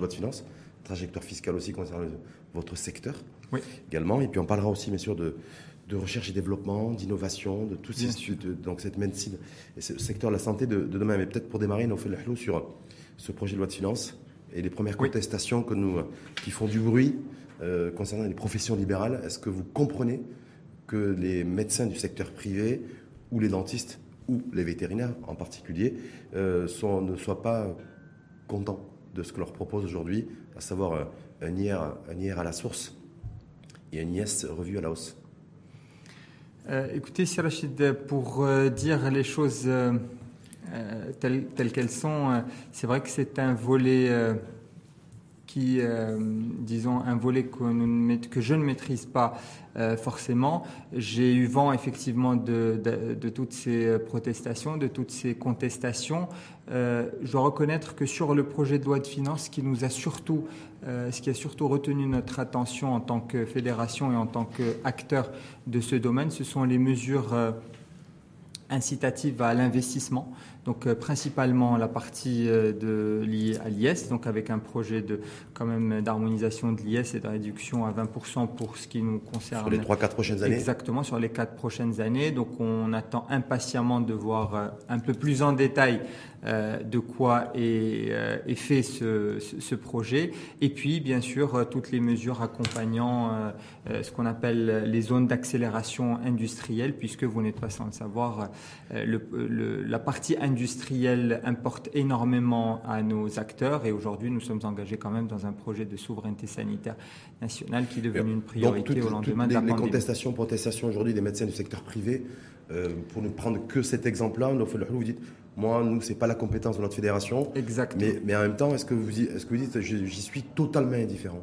loi de finances, trajectoire fiscale aussi concernant votre secteur oui. également. Et puis on parlera aussi bien sûr de, de recherche et développement, d'innovation, de tout ces, donc cette médecine et ce secteur de la santé de, demain. Mais peut-être pour démarrer, nous fait le sur ce projet de loi de finances et les premières contestations que nous, qui font du bruit euh, concernant les professions libérales. Est-ce que vous comprenez que les médecins du secteur privé ou les dentistes ou les vétérinaires en particulier euh, sont, ne soient pas contents? De ce que leur propose aujourd'hui, à savoir euh, un IR, un IR à la source et un IS revu à la hausse. Euh, Écoutez, Rachid, pour dire les choses telles, telles qu'elles sont, c'est vrai que c'est un volet qui, euh, disons, un volet que, je ne maîtrise pas euh, forcément. J'ai eu vent effectivement de, toutes ces protestations, de toutes ces contestations. Euh, je dois reconnaître que sur le projet de loi de finances, ce qui nous a surtout, ce qui a surtout retenu notre attention en tant que fédération et en tant qu'acteur de ce domaine, ce sont les mesures incitatives à l'investissement donc euh, principalement la partie euh, de, liée à l'IS, donc avec un projet de quand même d'harmonisation de l'IS et de réduction à 20% pour ce qui nous concerne. Sur les 3-4 prochaines années Exactement, sur les 4 prochaines années. Donc on attend impatiemment de voir euh, un peu plus en détail de quoi est, est fait ce, ce, projet. Et puis, bien sûr, toutes les mesures accompagnant ce qu'on appelle les zones d'accélération industrielle, puisque vous n'êtes pas sans le savoir, le, le, la partie industrielle industriel importe énormément à nos acteurs et aujourd'hui nous sommes engagés quand même dans un projet de souveraineté sanitaire nationale qui est devenu une priorité au lendemain de la les, contestations, protestations aujourd'hui des médecins du secteur privé, euh, pour ne prendre que cet exemple-là, vous dites, moi, nous, c'est pas la compétence de notre fédération. Exactement. Mais, mais en même temps, est-ce que vous, est-ce que vous dites, j'y suis totalement indifférent?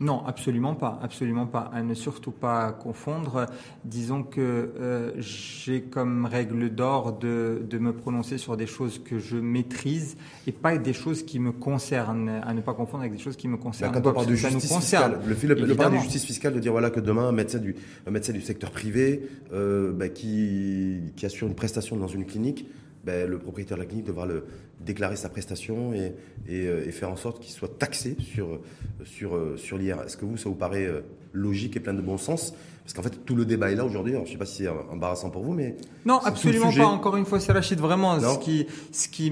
Non, absolument pas, absolument pas. À ne surtout pas confondre. Disons que euh, j'ai comme règle d'or de, de, me prononcer sur des choses que je maîtrise et pas des choses qui me concernent. À ne pas confondre avec des choses qui me concernent. quand on parle de justice fiscale, le, le, parle de justice fiscale, de dire voilà que demain un médecin du, un médecin du secteur privé euh, bah, qui, qui assure une prestation dans une clinique ben, le propriétaire de la clinique devra le, déclarer sa prestation et, euh, et, faire en sorte qu'il soit taxé sur, sur, euh, sur l'IR. Est-ce que vous, ça vous paraît euh, logique et plein de bon sens? Parce qu'en fait, tout le débat est là aujourd'hui. Je ne sais pas si c'est embarrassant pour vous, mais... Non, absolument pas. Encore une fois, c'est Rachid, vraiment. Ce qui, ce qui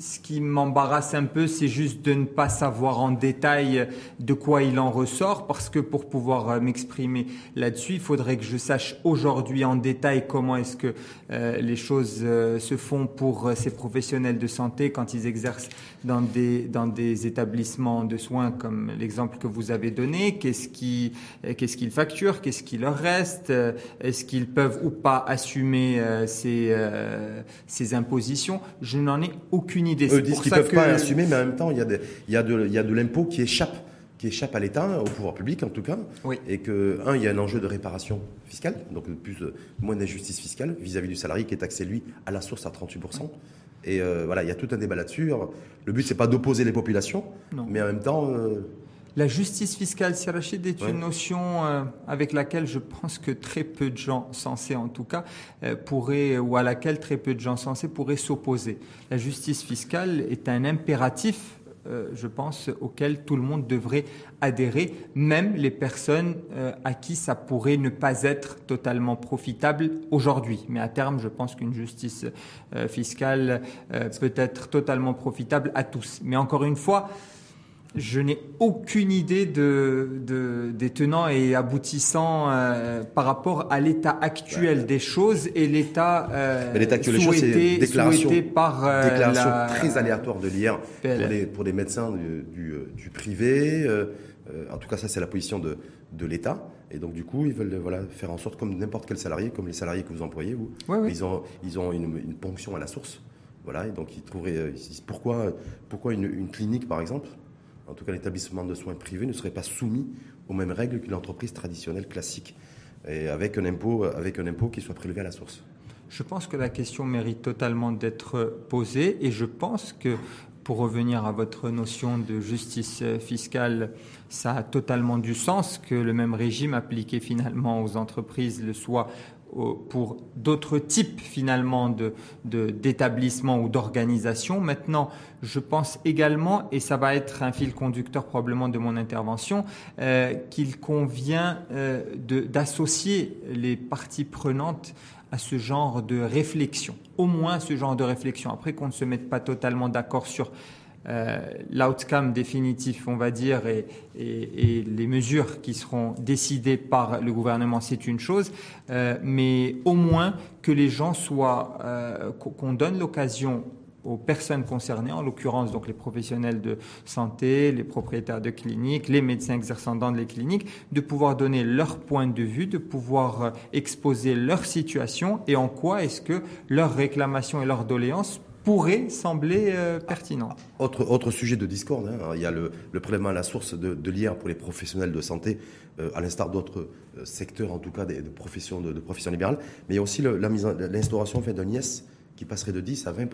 ce qui m'embarrasse un peu, c'est juste de ne pas savoir en détail de quoi il en ressort, parce que pour pouvoir euh, m'exprimer là-dessus, il faudrait que je sache aujourd'hui en détail comment est-ce que euh, les choses euh, se font pour ces professionnels de santé quand ils exercent dans des établissements de soins comme l'exemple que vous avez donné. Qu'est-ce qu'ils facturent, qu'est-ce qui leur reste, est-ce qu'ils peuvent ou pas assumer ces ces impositions? Je n'en ai aucune eux disent qu'ils ne peuvent pas assumer, mais en même temps, il y a de, il y a de, il y a de l'impôt qui échappe qui échappe à l'État, au pouvoir public en tout cas, et que, un, il y a un enjeu de réparation fiscale, donc plus, euh, moins d'injustice fiscale vis-à-vis du salarié qui est taxé, lui, à la source à 38%. Et euh, voilà, il y a tout un débat là-dessus. Le but, c'est pas d'opposer les populations, mais en même temps, euh, la justice fiscale, Sirachid, est une notion euh, avec laquelle je pense que très peu de gens sensés, en tout cas, euh, pourraient, ou à laquelle très peu de gens sensés pourraient s'opposer. La justice fiscale est un impératif, euh, je pense, auquel tout le monde devrait adhérer, même les personnes à qui ça pourrait ne pas être totalement profitable aujourd'hui. Mais à terme, je pense qu'une justice fiscale peut être totalement profitable à tous. Mais encore une fois, je n'ai aucune idée de, des tenants et aboutissants euh, par rapport à l'état actuel des choses et l'état euh, souhaité, souhaité, par euh, déclaration très aléatoire de l'IR pour les médecins du, du, privé. en tout cas, ça c'est la position de, de l'État. Et donc du coup, ils veulent voilà faire en sorte comme n'importe quel salarié, comme les salariés que vous employez vous, ils ont ils ont une, une, ponction à la source. Voilà, et donc ils trouveraient pourquoi pourquoi une, une clinique par exemple en tout cas l'établissement de soins privé, ne serait pas soumis aux mêmes règles qu'une entreprise traditionnelle classique, et avec un impôt, avec un impôt qui soit prélevé à la source. Je pense que la question mérite totalement d'être posée et je pense que pour revenir à votre notion de justice fiscale, ça a totalement du sens que le même régime appliqué finalement aux entreprises le soit pour d'autres types finalement de, d'établissements ou d'organisations. Maintenant, je pense également, et ça va être un fil conducteur probablement de mon intervention, euh, qu'il convient euh, d'associer les parties prenantes à ce genre de réflexion, au moins ce genre de réflexion. Après qu'on ne se mette pas totalement d'accord sur l'outcome définitif, on va dire, et, les mesures qui seront décidées par le gouvernement, c'est une chose, euh, mais au moins que les gens soient, euh, qu'on donne l'occasion aux personnes concernées, en l'occurrence donc les professionnels de santé, les propriétaires de cliniques, les médecins exerçant dans les cliniques, de pouvoir donner leur point de vue, de pouvoir exposer leur situation et en quoi est-ce que leurs réclamations et leurs doléances pourrait sembler euh, pertinent. Autre, autre sujet de discorde, hein, il y a le, le, prélèvement à la source de, de l'IR pour les professionnels de santé, euh, à l'instar d'autres euh, secteurs, en tout cas des, de professions, de, de professions libérales, mais il y a aussi l'instauration d'un IS qui passerait de 10 à 20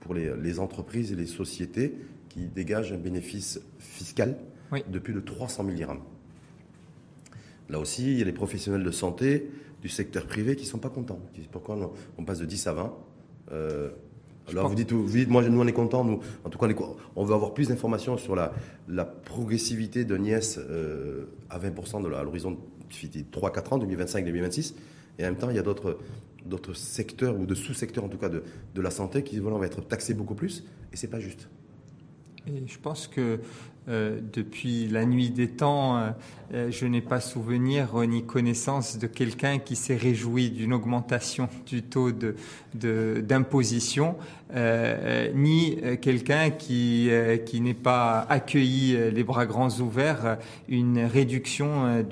pour les, les, entreprises et les sociétés qui dégagent un bénéfice fiscal de plus de 300 000 dirhams. Là aussi, il y a les professionnels de santé du secteur privé qui ne sont pas contents. Pourquoi on passe de 10 à 20 alors vous dites, vous dites, moi, nous on est contents, nous, en tout cas, on veut avoir plus d'informations sur la, la progressivité de NIES euh, à 20% de à l'horizon 3-4 ans, 2025-2026. Et en même temps, il y a d'autres, d'autres secteurs ou de sous-secteurs, en tout cas, de, de la santé qui voilà, vont être taxés beaucoup plus. Et c'est pas juste. Et je pense que euh, depuis la nuit des temps, euh, euh, je n'ai pas souvenir ni connaissance de quelqu'un qui s'est réjoui d'une augmentation du taux d'imposition, ni quelqu'un qui, qui n'ait pas accueilli les bras grands ouverts une réduction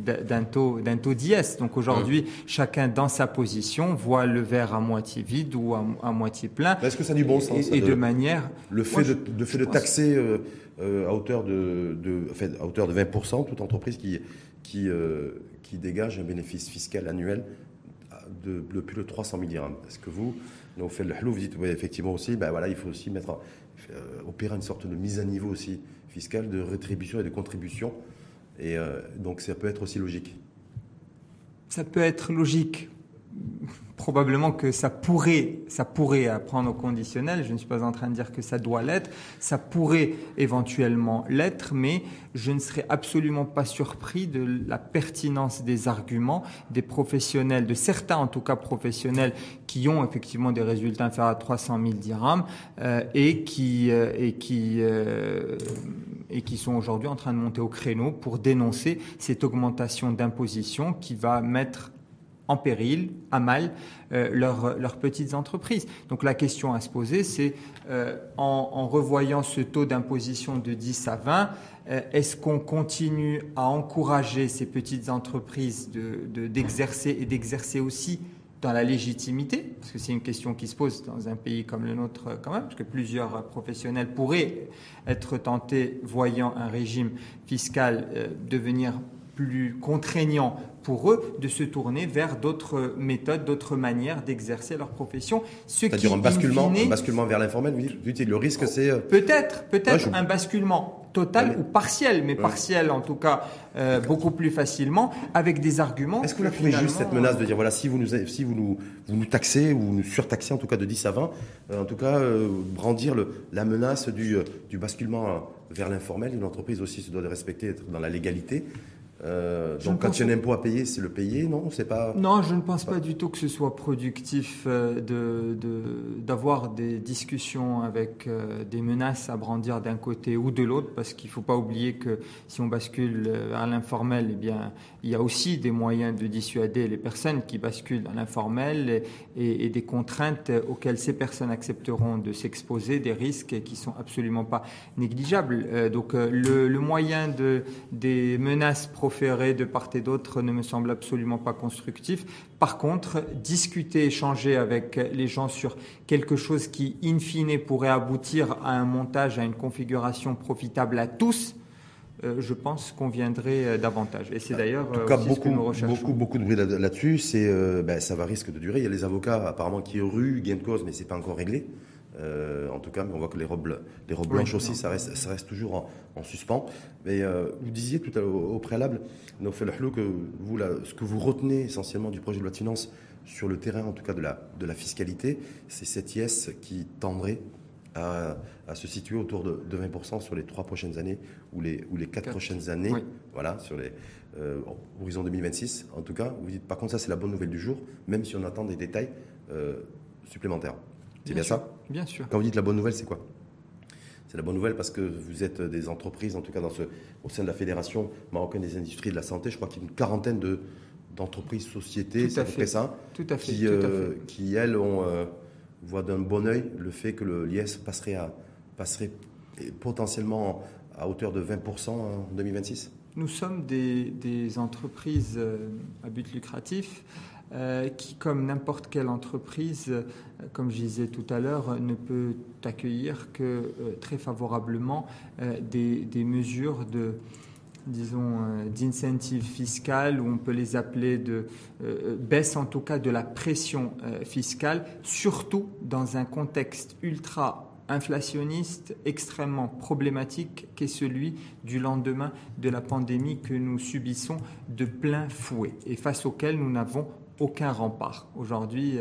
d'un taux, taux d'IS. Donc aujourd'hui, chacun dans sa position voit le verre à moitié vide ou à, moitié plein. Est-ce que ça a du bon sens Et, de, manière... Le fait, de, fait de taxer... Euh, à, hauteur de, à hauteur de 20%, toute entreprise euh, qui dégage un bénéfice fiscal annuel de, plus de 300 000 dirhams. Est-ce que vous, vous faites le halou, vous dites effectivement aussi, ben voilà, il faut aussi mettre, euh, opérer une sorte de mise à niveau aussi fiscale, de rétribution et de contribution. Et donc ça peut être aussi logique. Ça peut être logique probablement que ça pourrait, ça pourrait apprendre au conditionnel. Je ne suis pas en train de dire que ça doit l'être. Ça pourrait éventuellement l'être, mais je ne serais absolument pas surpris de la pertinence des arguments des professionnels, de certains en tout cas professionnels qui ont effectivement des résultats inférieurs à 300 000 dirhams euh, et qui euh, et qui euh, et qui sont aujourd'hui en train de monter au créneau pour dénoncer cette augmentation d'imposition qui va mettre en péril, à mal, euh, leurs, petites entreprises. Donc la question à se poser, c'est euh, en, revoyant ce taux d'imposition de 10 à 20, euh, est-ce qu'on continue à encourager ces petites entreprises d'exercer de, et d'exercer aussi dans la légitimité, parce que c'est une question qui se pose dans un pays comme le nôtre quand même, parce que plusieurs professionnels pourraient être tentés, voyant un régime fiscal devenir plus contraignant pour eux de se tourner vers d'autres méthodes, d'autres manières d'exercer leur profession. C'est-à-dire un basculement, un basculement vers l'informel, dites, le risque c'est... Euh, peut-être, peut-être un basculement total ou partiel, mais partiel en tout cas euh, beaucoup plus facilement, avec des arguments... Est-ce que vous la trouvez juste cette menace de dire, voilà, si vous nous, si vous nous, vous nous taxez, ou nous surtaxez en tout cas de 10 à 20, euh, en tout cas brandir le, la menace du, du basculement vers l'informel, une entreprise aussi se doit de respecter, être dans la légalité. Euh, donc quand il y a un impôt à payer, c'est le payer, non C'est pas. Non, je ne pense pas, du tout que ce soit productif euh, de d'avoir des discussions avec euh, des menaces à brandir d'un côté ou de l'autre, parce qu'il ne faut pas oublier que si on bascule à l'informel, eh bien, il y a aussi des moyens de dissuader les personnes qui basculent à l'informel et, et, des contraintes auxquelles ces personnes accepteront de s'exposer, des risques qui sont absolument pas négligeables. donc le, le moyen de des menaces de part et d'autre ne me semble absolument pas constructif. Par contre, discuter, échanger avec les gens sur quelque chose qui, in fine, pourrait aboutir à un montage, à une configuration profitable à tous, euh, je pense qu'on viendrait euh, davantage. Et c'est d'ailleurs en tout cas, beaucoup, beaucoup, beaucoup de bruit là-dessus. C'est, euh, ben, ça va risque de durer. Il y a les avocats apparemment qui ruent gain de cause, mais c'est pas encore réglé. En tout cas, mais on voit que les robes, les robes blanches aussi, ça reste, ça reste toujours en, suspens. Mais vous disiez tout à l'heure au, préalable, que vous, ce que vous retenez essentiellement du projet de loi de finances sur le terrain, en tout cas de la, de la fiscalité, c'est cette IS qui tendrait à, se situer autour de, 20% sur les trois prochaines années ou les, ou les quatre, prochaines années. Voilà, sur les euh, horizon 2026. En tout cas, vous dites, par contre, ça, c'est la bonne nouvelle du jour, même si on attend des détails euh, supplémentaires. C'est bien, ça? Bien sûr. Quand vous dites la bonne nouvelle, c'est quoi? C'est la bonne nouvelle parce que vous êtes des entreprises, en tout cas dans ce, au sein de la Fédération marocaine des industries de la santé, je crois qu'il y a une quarantaine de, d'entreprises, sociétés, c'est à, peu près ça, tout à fait, qui, euh, qui elles, ont, euh, voient d'un bon oeil le fait que le l'IS passerait, à, passerait potentiellement à hauteur de 20% en 2026 Nous sommes des, des entreprises euh, à but lucratif qui, comme n'importe quelle entreprise, comme je disais tout à l'heure, ne peut accueillir que très favorablement des, mesures de disons, euh, d'incentives fiscales, ou on peut les appeler de euh, baisse en tout cas de la pression euh, fiscale, surtout dans un contexte ultra inflationniste extrêmement problématique qu'est celui du lendemain de la pandémie que nous subissons de plein fouet et face auquel nous n'avons aucun rempart. Aujourd'hui,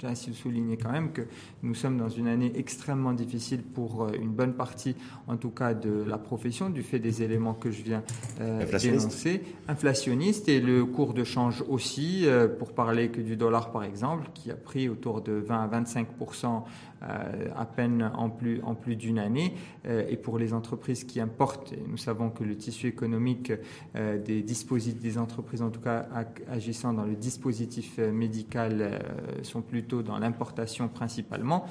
j'ai ainsi souligner quand même que nous sommes dans une année extrêmement difficile pour euh, une bonne partie, en tout cas, de la profession, du fait des éléments que je viens euh, dénoncer. Inflationniste et le cours de change aussi, euh, pour parler que du dollar par exemple, qui a pris autour de 20 à 25 euh, à peine en plus, en plus d'une année. Euh, et pour les entreprises qui importent, et nous savons que le tissu économique euh, des dispositifs, des entreprises en tout cas agissant dans le dispositif médical sont plutôt dans l'importation principalement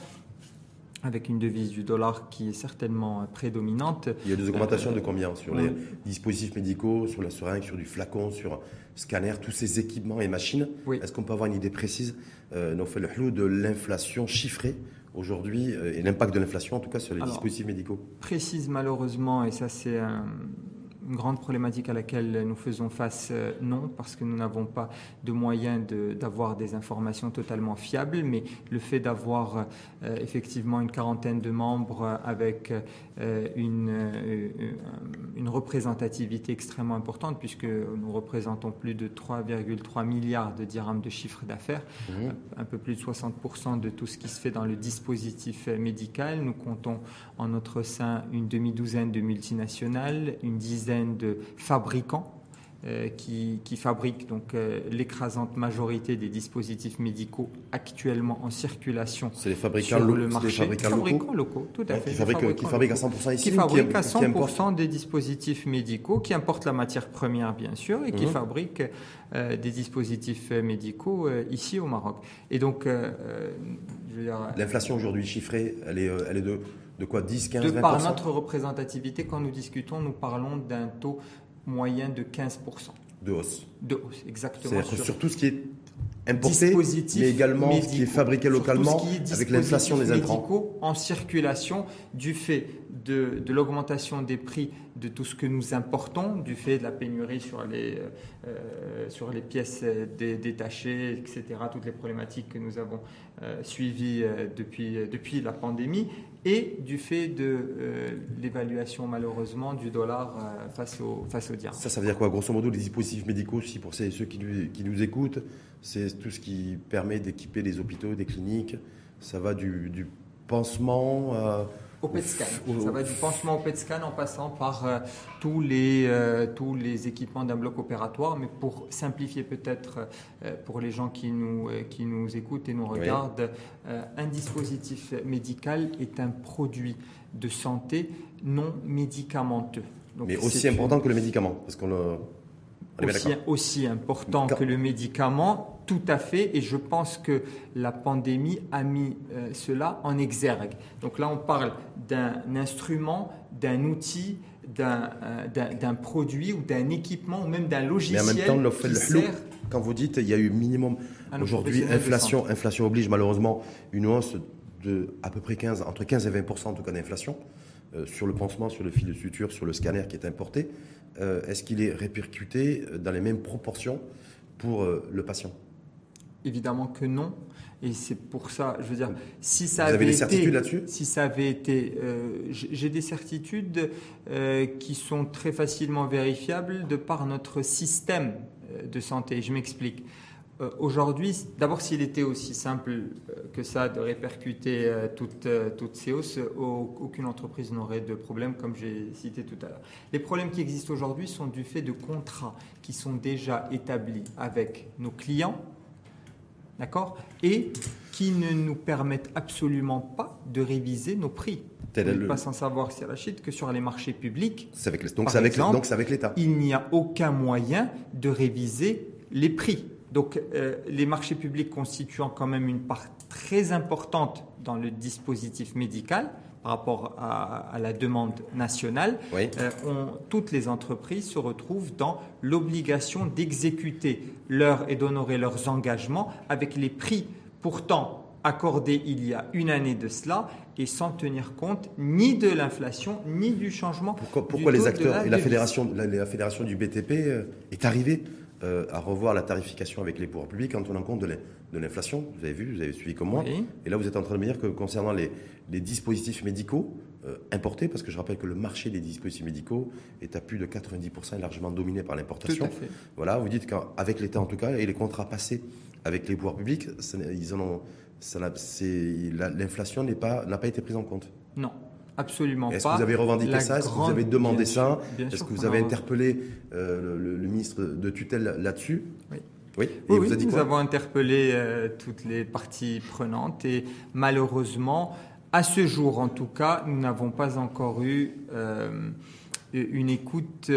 avec une devise du dollar qui est certainement prédominante. Il y a des augmentations de combien sur les dispositifs médicaux, sur la seringue, sur du flacon, sur scanner, tous ces équipements et machines? Est-ce qu'on peut avoir une idée précise, euh, de l'inflation chiffrée aujourd'hui euh, et l'impact de l'inflation en tout cas sur les dispositifs médicaux. Précise malheureusement, et ça c'est un une grande problématique à laquelle nous faisons face, euh, non, parce que nous n'avons pas de moyens d'avoir des informations totalement fiables, mais le fait d'avoir euh, effectivement une quarantaine de membres avec euh, une, une représentativité extrêmement importante, puisque nous représentons plus de 3,3 milliards de dirhams de chiffre d'affaires, mmh. un peu plus de 60% de tout ce qui se fait dans le dispositif médical. Nous comptons en notre sein une demi-douzaine de multinationales, une dizaine de fabricants euh, qui, fabriquent donc euh, l'écrasante majorité des dispositifs médicaux actuellement en circulation c'est les fabricants sur le marché. Les fabricants, locaux. tout à fait. Qui fabriquent, à 100% ici Qui fabriquent à 100% des dispositifs médicaux, qui importent la matière première bien sûr, et qui mhm. fabriquent euh, des dispositifs médicaux ici au Maroc. Et donc, l'inflation aujourd'hui chiffrée, elle est, elle est de de quoi 10, 15, de Par notre représentativité, quand nous discutons, nous parlons d'un taux moyen de 15%. De hausse. De hausse, exactement. C'est-à-dire sur tout ce qui est importé, mais également ce qui est fabriqué localement avec l'inflation des intrants. en circulation du fait de, de l'augmentation des prix de tout ce que nous importons, du fait de la pénurie sur les, euh, euh, sur les pièces détachées, etc., toutes les problématiques que nous avons euh, suivies depuis, depuis la pandémie, et du fait de l'évaluation malheureusement du dollar face au, face au dirham. Ça, ça veut dire quoi? Grosso modo, les dispositifs médicaux, aussi pour ceux qui nous, écoutent, c'est tout ce qui permet d'équiper des hôpitaux, des cliniques. Ça va du, du pansement au PET scan. Ça va du pansement au PET scan en passant par euh, tous, les, euh, tous les équipements d'un bloc opératoire. Mais pour simplifier peut-être euh, pour les gens qui nous, qui nous écoutent et nous regardent, un dispositif médical est un produit de santé non médicamenteux. Mais aussi important que le médicament, parce qu'on le aussi, aussi, important que le médicament, tout à fait, et je pense que la pandémie a mis euh, cela en exergue. Donc là, on parle d'un instrument, d'un outil, d'un euh, produit ou d'un équipement ou même d'un logiciel. Mais en même temps, le flou, quand vous dites il y a eu minimum, aujourd'hui, inflation, inflation oblige malheureusement une hausse de à peu près 15, entre 15 et 20% en tout cas d'inflation. Euh, sur le pansement, sur le fil de suture, sur le scanner qui est importé, est-ce qu'il est répercuté dans les mêmes proportions pour le patient? Évidemment que non. Et c'est pour ça, je veux dire, si ça Vous avait avez des été, certitudes là-dessus? si ça avait été, euh, j'ai des certitudes euh, qui sont très facilement vérifiables de par notre système euh, de santé. Je m'explique. Euh, Aujourd'hui, d'abord, s'il était aussi simple que ça de répercuter toutes, toutes ces hausses, au- aucune entreprise n'aurait de problème, comme j'ai cité tout à l'heure. Les problèmes qui existent aujourd'hui sont du fait de contrats qui sont déjà établis avec nos clients, d'accord, et qui ne nous permettent absolument pas de réviser nos prix. Tel Vous est n'êtes le- pas sans savoir, Rachid, que sur les marchés publics, avec les- donc c'est avec l'État. il n'y a aucun moyen de réviser les prix. Donc euh, les marchés publics constituant quand même une part très importante dans le dispositif médical par rapport à, à la demande nationale, Oui. euh, on- toutes les entreprises se retrouvent dans l'obligation d'exécuter leurs et d'honorer leurs engagements avec les prix pourtant accordés il y a une année de cela et sans tenir compte ni de l'inflation ni du changement. Pourquoi, pourquoi les acteurs la et la fédération, la, la fédération du BTP euh, est arrivée? Euh, à revoir la tarification avec les pouvoirs publics en tenant compte de l'in- de l'inflation Vous avez vu, vous avez suivi comme moi. Oui. Et là, vous êtes en train de me dire que concernant les, les dispositifs médicaux euh, importés, parce que je rappelle que le marché des dispositifs médicaux est à plus de 90% et largement dominé par l'importation. Voilà, vous dites qu'avec l'État en tout cas et les contrats passés avec les pouvoirs publics, ça ils en ont, l'inflation n'a pas été prise en compte. Non, absolument Est-ce pas. que vous avez revendiqué La ça? Est-ce que vous avez demandé bien ça? sûr, Est-ce que vous avez a- interpellé euh, le, le ministre de tutelle là-dessus? Oui. Oui. Et Oui, il oui, vous a dit nous quoi? avons interpellé euh, toutes les parties prenantes et malheureusement, à ce jour en tout cas, nous n'avons pas encore eu euh, une écoute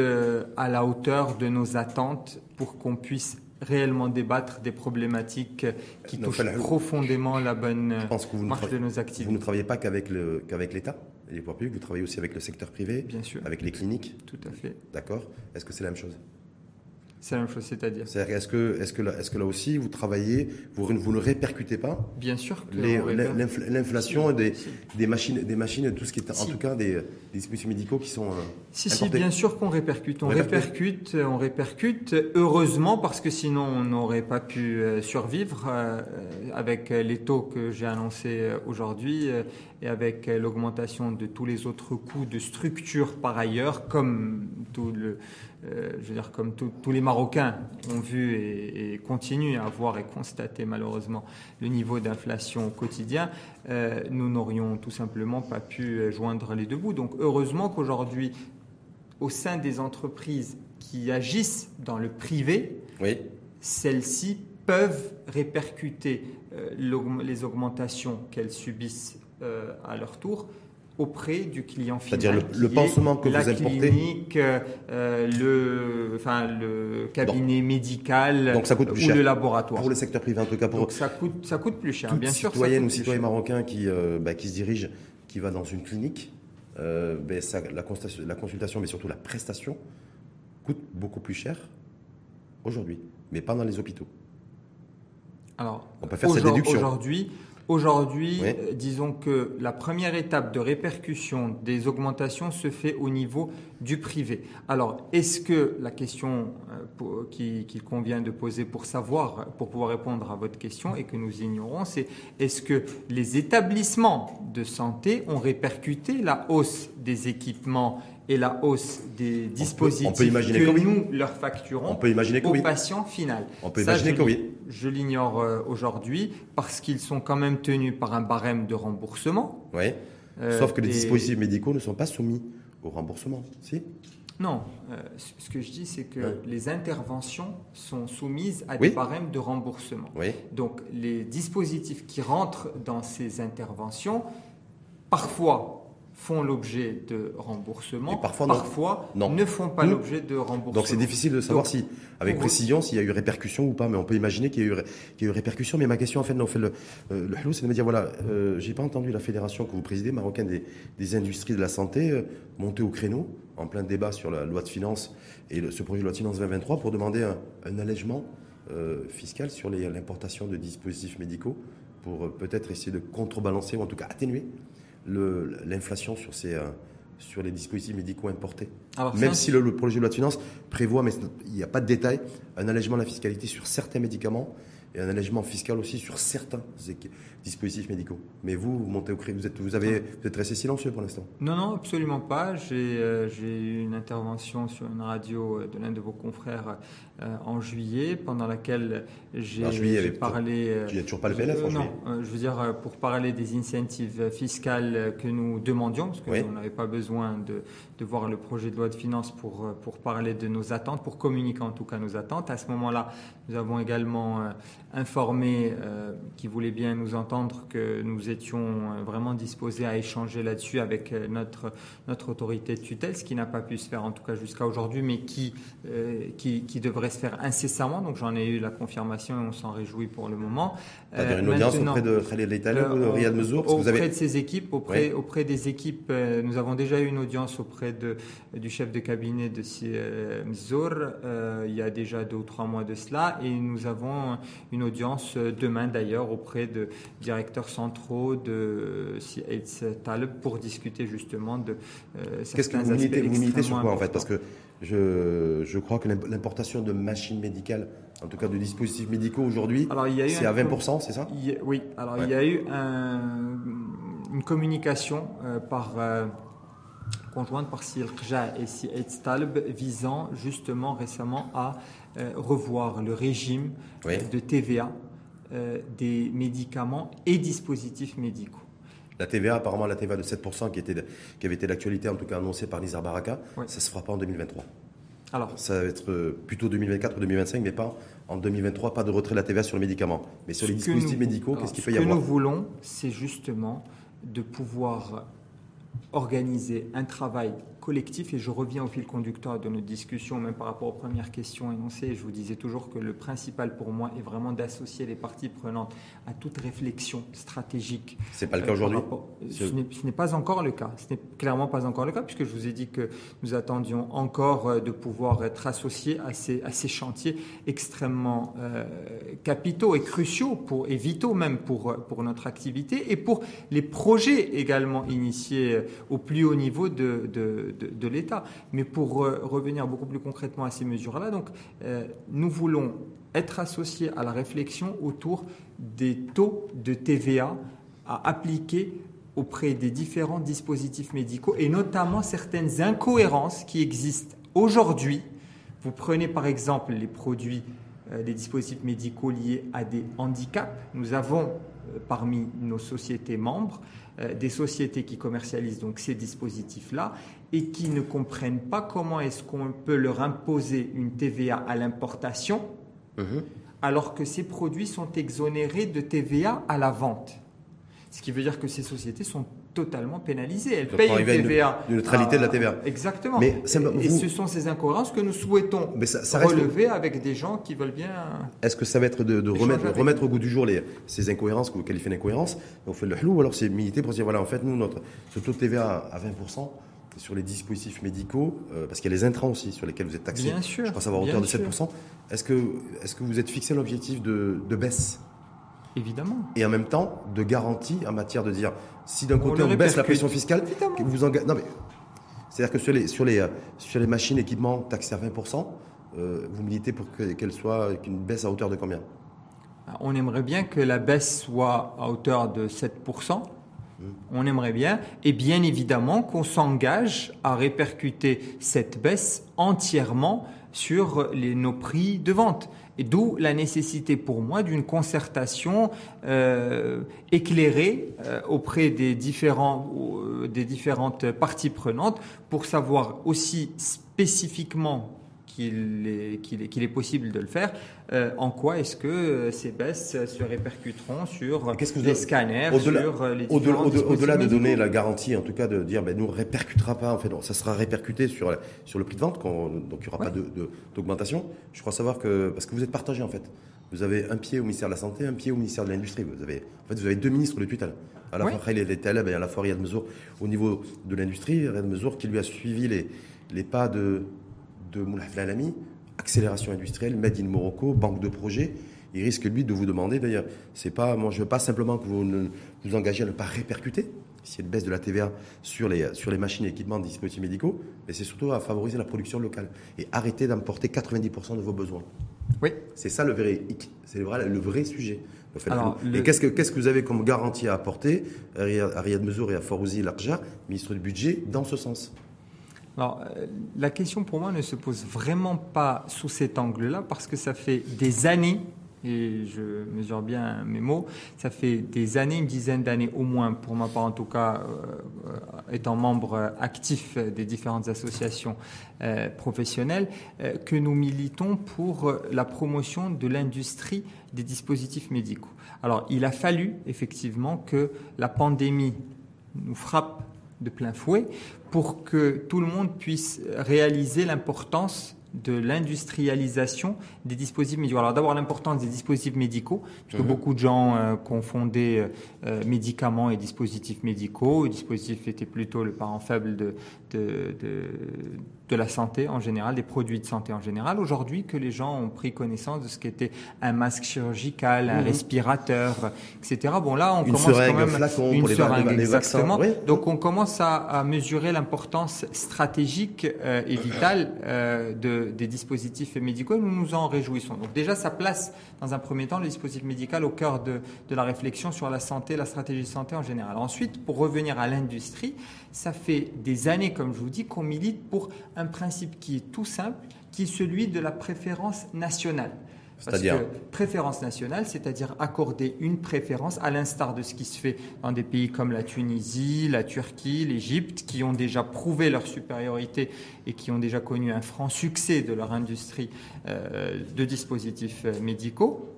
à la hauteur de nos attentes pour qu'on puisse réellement débattre des problématiques qui Non, touchent profondément la bonne vous marche de nos vous activités. ne travaillez pas qu'avec le- qu'avec l'État? Les pouvoirs publics, vous travaillez aussi avec le secteur privé, Bien sûr, avec les cliniques, tout à fait. d'accord. Est-ce que c'est la même chose? C'est la même chose, c'est-à-dire. C'est-à-dire, est-ce que, est-ce, que là, est-ce que là aussi, vous travaillez, vous, vous ne répercutez pas Bien sûr l'inflation des, Si. des machines, des machines, tout ce qui est en tout cas des, des dispositifs médicaux qui sont. euh, Si, si, bien sûr qu'on répercute. On On répercute, on répercute, heureusement, parce que sinon on n'aurait pas pu euh, survivre euh, avec les taux que j'ai annoncés euh, aujourd'hui euh, et avec euh, l'augmentation de tous les autres coûts de structure par ailleurs, comme tout le, euh, je veux dire, comme tout- tous les Marocains ont vu et, et continuent à voir et constater malheureusement le niveau d'inflation au quotidien, euh, nous n'aurions tout simplement pas pu euh, joindre les deux bouts. Donc heureusement qu'aujourd'hui, au sein des entreprises qui agissent dans le privé, Oui. celles-ci peuvent répercuter euh, les augmentations qu'elles subissent à leur tour auprès du client final. C'est-à-dire le- le pansement que la vous importez. clinique, euh, le, enfin, le cabinet médical Donc ça coûte plus ou cher. le laboratoire. Pour le secteur privé, en tout cas, pour Donc ça coûte, ça coûte plus cher. toute Bien sûr, citoyenne ou citoyen marocain qui, euh, bah, qui se dirige, qui va dans une clinique, euh, ben, ça- la, consultation, la consultation, mais surtout la prestation, coûte beaucoup plus cher aujourd'hui, mais pas dans les hôpitaux. Alors, On peut faire cette déduction. Aujourd'hui, aujourd'hui Oui. euh, disons que la première étape de répercussion des augmentations se fait au niveau du privé. Alors, est-ce que la question euh, qui- qu'il convient de poser pour savoir, pour pouvoir répondre à votre question et que nous ignorons, c'est est-ce que les établissements de santé ont répercuté la hausse des équipements et la hausse des dispositifs que nous leur facturons On peut imaginer que au oui. patient final. On peut Ça, imaginer je. Je l'ignore euh, aujourd'hui parce qu'ils sont quand même tenus par un barème de remboursement. Oui. Euh, Sauf que les et- dispositifs médicaux ne sont pas soumis au remboursement. Si? Non, euh, ce que je dis, c'est que Ouais. les interventions sont soumises à Oui. des barèmes de remboursement. Oui. Donc les dispositifs qui rentrent dans ces interventions, parfois font l'objet de remboursement, Et parfois non. Non. ne font pas l'objet de remboursement. Donc c'est difficile de savoir Donc, si, avec précision, s'il y a eu répercussion ou pas, mais on peut imaginer qu'il y a eu, qu'il y a eu répercussion. Mais ma question, en fait, le, euh, le c'est de me dire, voilà, euh, j'ai pas entendu la fédération que vous présidez, marocaine des, des industries de la santé, euh, monter au créneau, en plein débat sur la loi de finances et le- ce projet de loi de finances 2023, pour demander un, un allègement euh, fiscal sur les- l'importation de dispositifs médicaux, pour euh, peut-être essayer de contrebalancer, ou en tout cas atténuer l'inflation sur, ces, euh, sur les dispositifs médicaux importés. Alors, Même si le, le projet de loi de finances prévoit, mais il n'y a pas de détail, un allègement de la fiscalité sur certains médicaments et un allègement fiscal aussi sur certains dispositifs médicaux. Mais vous, vous montez au cri, vous êtes, vous avez, vous êtes resté silencieux pour l'instant. Non, non, absolument pas. J'ai euh, eu une intervention sur une radio euh, de l'un de vos confrères euh, en juillet, pendant laquelle j'ai parlé. Il n'y a toujours pas le PLF en Non, je veux dire, pour parler des incentives fiscales que nous demandions, parce qu'on n'avait pas besoin de, de, voir le projet de loi de finances pour, pour parler de nos attentes, pour communiquer en tout cas nos attentes. À ce moment-là, nous avons également informé qui voulait bien nous entendre que nous étions euh, vraiment disposés à échanger là-dessus avec euh, notre, notre autorité de tutelle, ce qui n'a pas pu se faire en tout cas jusqu'à aujourd'hui, mais qui, euh, qui, qui, devrait se faire incessamment. Donc j'en ai eu la confirmation et on s'en réjouit pour le moment. Euh, une audience auprès de Khalid Leitali ou de Riyad Mezour Auprès vous avez... de ses équipes, auprès, auprès des équipes, nous avons déjà eu une audience auprès de, du chef de cabinet de Mezour il y a déjà deux ou trois mois de cela et nous avons une audience demain d'ailleurs auprès de, directeurs centraux de Taleb pour discuter justement de euh, Qu'est-ce que vous militez, vous militez sur quoi en fait? Parce que je, je crois que l'importation de machines médicales, en tout cas de dispositifs médicaux aujourd'hui, c'est à 20%, c'est ça? Oui, alors il y a eu une communication euh, par... Euh, conjointe par Sirja et Sietz Taleb visant justement récemment à euh, revoir le régime de TVA euh, des médicaments et dispositifs médicaux. La TVA, apparemment la TVA de 7% qui, était, qui avait été l'actualité, en tout cas annoncée par Nizar Baraka, ça ne se fera pas en 2023. Alors, ça va être euh, plutôt 2024 ou 2025, mais pas en 2023, pas de retrait de la TVA sur les médicaments. Mais sur les dispositifs médicaux, qu'est-ce qu'il peut y avoir Ce que nous voulons, c'est justement de pouvoir organiser un travail collectif, et je reviens au fil conducteur de notre discussion, même par rapport aux premières questions énoncées, je vous disais toujours que le principal pour moi est vraiment d'associer les parties prenantes à toute réflexion stratégique. C'est pas le cas euh, aujourd'hui Ce n'est pas encore le cas. Ce n'est clairement pas encore le cas, puisque je vous ai dit que nous attendions encore euh, de pouvoir être associés à ces, à ces chantiers extrêmement euh, capitaux et cruciaux pour, et vitaux même pour, pour notre activité et pour les projets également initiés au plus haut niveau de, de de, l'État. Mais pour euh, revenir beaucoup plus concrètement à ces mesures-là, donc euh, nous voulons être associés à la réflexion autour des taux de TVA à appliquer auprès des différents dispositifs médicaux et notamment certaines incohérences qui existent aujourd'hui. Vous prenez par exemple les produits, euh, les dispositifs médicaux liés à des handicaps. Nous avons parmi nos sociétés membres des sociétés qui commercialisent donc ces dispositifs-là et qui ne comprennent pas comment est-ce qu'on peut leur imposer une TVA à l'importation mhm. alors que ces produits sont exonérés de TVA à la vente. Ce qui veut dire que ces sociétés sont totalement pénalisées. Elles payent une TVA. Une neutralité de la TVA. Exactement. Mais et, ce sont ces incohérences que nous souhaitons relever avec des gens qui veulent bien. Est-ce que ça va être de, remettre, remettre au goût du jour les, ces incohérences que vous qualifiez d'incohérences On fait le flou ou alors c'est militer pour dire voilà, en fait, nous, notre, ce taux de TVA à 20%, sur les dispositifs médicaux, euh, parce qu'il y a les intrants aussi sur lesquels vous êtes taxé. Bien sûr. Je crois savoir hauteur de 7%. Est-ce que, est que vous êtes fixé l'objectif de, de, baisse? Évidemment. Et en même temps, de garantie en matière de dire, si d'un côté on, baisse la pression fiscale, vous engagez. Non mais, c'est-à-dire que sur les, sur les, euh, sur les machines, équipements taxés à 20%, euh, vous militez pour qu'elle soit une baisse à hauteur de combien? On aimerait bien que la baisse soit à hauteur de 7%. On aimerait bien, et bien évidemment qu'on s'engage à répercuter cette baisse entièrement sur nos prix de vente. Et d'où la nécessité pour moi d'une concertation euh, éclairée euh, auprès euh, des différentes parties prenantes pour savoir aussi spécifiquement qu'il est, qu'il est, qu'il est, possible de le faire, euh, en quoi est-ce que euh, ces baisses se répercuteront sur les scanners, sur euh, les Au-delà, au-delà de donner la garantie, en tout cas de dire, ben, nous, répercutera pas, en fait, ça sera répercuté sur, sur le prix de vente, donc il n'y aura pas de, d'augmentation. Je crois savoir que, parce que vous êtes partagé, en fait. Vous avez un pied au ministère de la Santé, un pied au ministère de l'Industrie. Vous avez, en fait, vous avez deux ministres de tutelle. À la fois les Taleb et à la fois Riyad Mezour au niveau de l'industrie. Riyad Mezour qui lui a suivi les, les pas de, de Moulaf Lalami, accélération industrielle, Made in Morocco, banque de projets. Il risque, lui, de vous demander, d'ailleurs, c'est pas, moi, je veux pas simplement que vous ne, vous engagez à ne pas répercuter, s'il y a une baisse de la TVA sur les, sur les machines et équipements des dispositifs médicaux, mais c'est surtout à favoriser la production locale et arrêter d'importer 90% de vos besoins. Oui. C'est ça le vrai c'est le vrai, le vrai sujet. Et qu'est-ce que, qu'est-ce que vous avez comme garantie à apporter à Riyad Mezour et à Farouzi Larja, ministre du Budget, dans ce sens? Alors, euh, la question pour moi ne se pose vraiment pas sous cet angle-là, parce que ça fait des années et je mesure bien mes mots. Ça fait des années, une dizaine d'années au moins, pour ma part en tout cas, euh, étant membre actif des différentes associations euh, professionnelles, que nous militons pour la promotion de l'industrie des dispositifs médicaux. Alors, il a fallu effectivement que la pandémie nous frappe de plein fouet pour que tout le monde puisse réaliser l'importance de l'industrialisation des dispositifs médicaux. Alors d'abord l'importance des dispositifs médicaux, puisque mhm. beaucoup de gens euh, confondaient euh, médicaments et dispositifs médicaux. Le dispositif était plutôt le parent faible de, de, de, la santé en général, des produits de santé en général. Aujourd'hui que les gens ont pris connaissance de ce qu'était un masque chirurgical, un mhm. respirateur, etc. Bon là on commence quand même flacon une seringue exactement. Donc on commence à, mesurer l'importance stratégique euh, et vitale de des dispositifs médicaux, nous nous en réjouissons. Donc déjà, ça place dans un premier temps le dispositif médical au cœur de, de la réflexion sur la santé, la stratégie de santé en général. Ensuite, pour revenir à l'industrie, ça fait des années, comme je vous dis, qu'on milite pour un principe qui est tout simple, qui est celui de la préférence nationale. C'est-à-dire préférence nationale, c'est-à-dire accorder une préférence, à l'instar de ce qui se fait dans des pays comme la Tunisie, la Turquie, l'Égypte, qui ont déjà prouvé leur supériorité et qui ont déjà connu un franc succès de leur industrie euh, de dispositifs euh, médicaux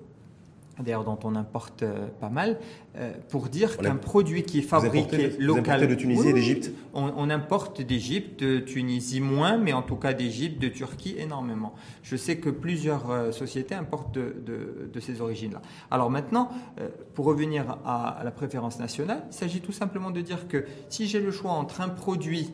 d'ailleurs dont on importe euh, pas mal, euh, pour dire qu'un produit qui est fabriqué localement... de Tunisie et d'Égypte on, importe d'Égypte, de Tunisie moins, mais en tout cas d'Égypte, de Turquie énormément. Je sais que plusieurs euh, sociétés importent de, ces origines-là. Alors maintenant, pour revenir à, à la préférence nationale, il s'agit tout simplement de dire que si j'ai le choix entre un produit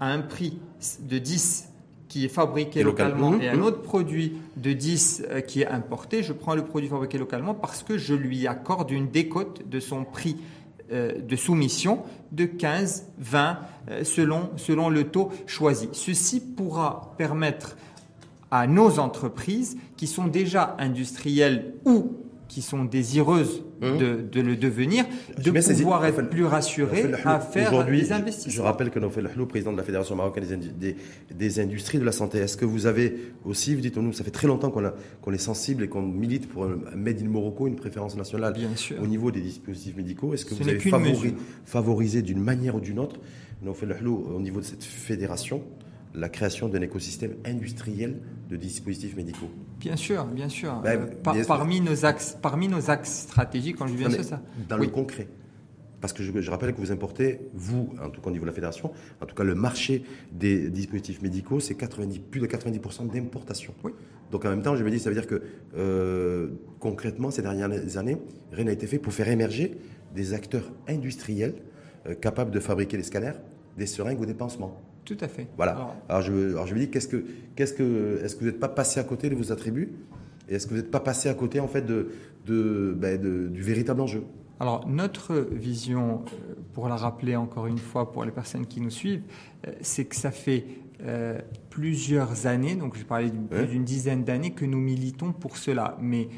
à un prix de 10 qui est fabriqué localement et un mmh. autre produit de 10 euh, qui est importé, je prends le produit fabriqué localement parce que je lui accorde une décote de son prix euh, de soumission de 15, 20 euh, selon, selon le taux choisi. Ceci pourra permettre à nos entreprises qui sont déjà industrielles ou qui sont désireuses hum. de, le devenir, de pouvoir être plus rassurées à faire des investissements. Je rappelle que Naufel Hlou, président de la Fédération marocaine des, des, industries de la santé, est-ce que vous avez aussi, vous dites nous, ça fait très longtemps qu'on est sensible et qu'on milite pour un Made in Morocco, une préférence nationale au niveau des dispositifs médicaux. Est-ce que vous avez favorisé d'une manière ou d'une autre, Naufel Hlou, au niveau de cette fédération la création d'un écosystème industriel de dispositifs médicaux. Bien sûr, bien sûr. Ben, euh, parmi, nos axes, parmi nos axes stratégiques, quand je viens de ça. Dans le concret. Parce que je, rappelle que vous importez, vous, en tout cas au niveau de la fédération, en tout cas le marché des dispositifs médicaux, c'est 90, plus de 90% d'importation. Oui. Donc en même temps, je me dis, ça veut dire que euh, concrètement, ces dernières années, rien n'a été fait pour faire émerger des acteurs industriels euh, capables de fabriquer des scanners, des seringues ou des pansements. Tout à fait. Voilà. Alors, je, je me dis, qu'est-ce que, qu'est-ce que, est-ce que vous n'êtes pas passé à côté de vos attributs Et est-ce que vous n'êtes pas passé à côté, en fait, de, de, ben, du véritable enjeu? Alors notre vision, euh, pour la rappeler encore une fois pour les personnes qui nous suivent, euh, c'est que ça fait euh, plusieurs années, donc je parlais d'une dizaine d'années, que nous militons pour cela. Mais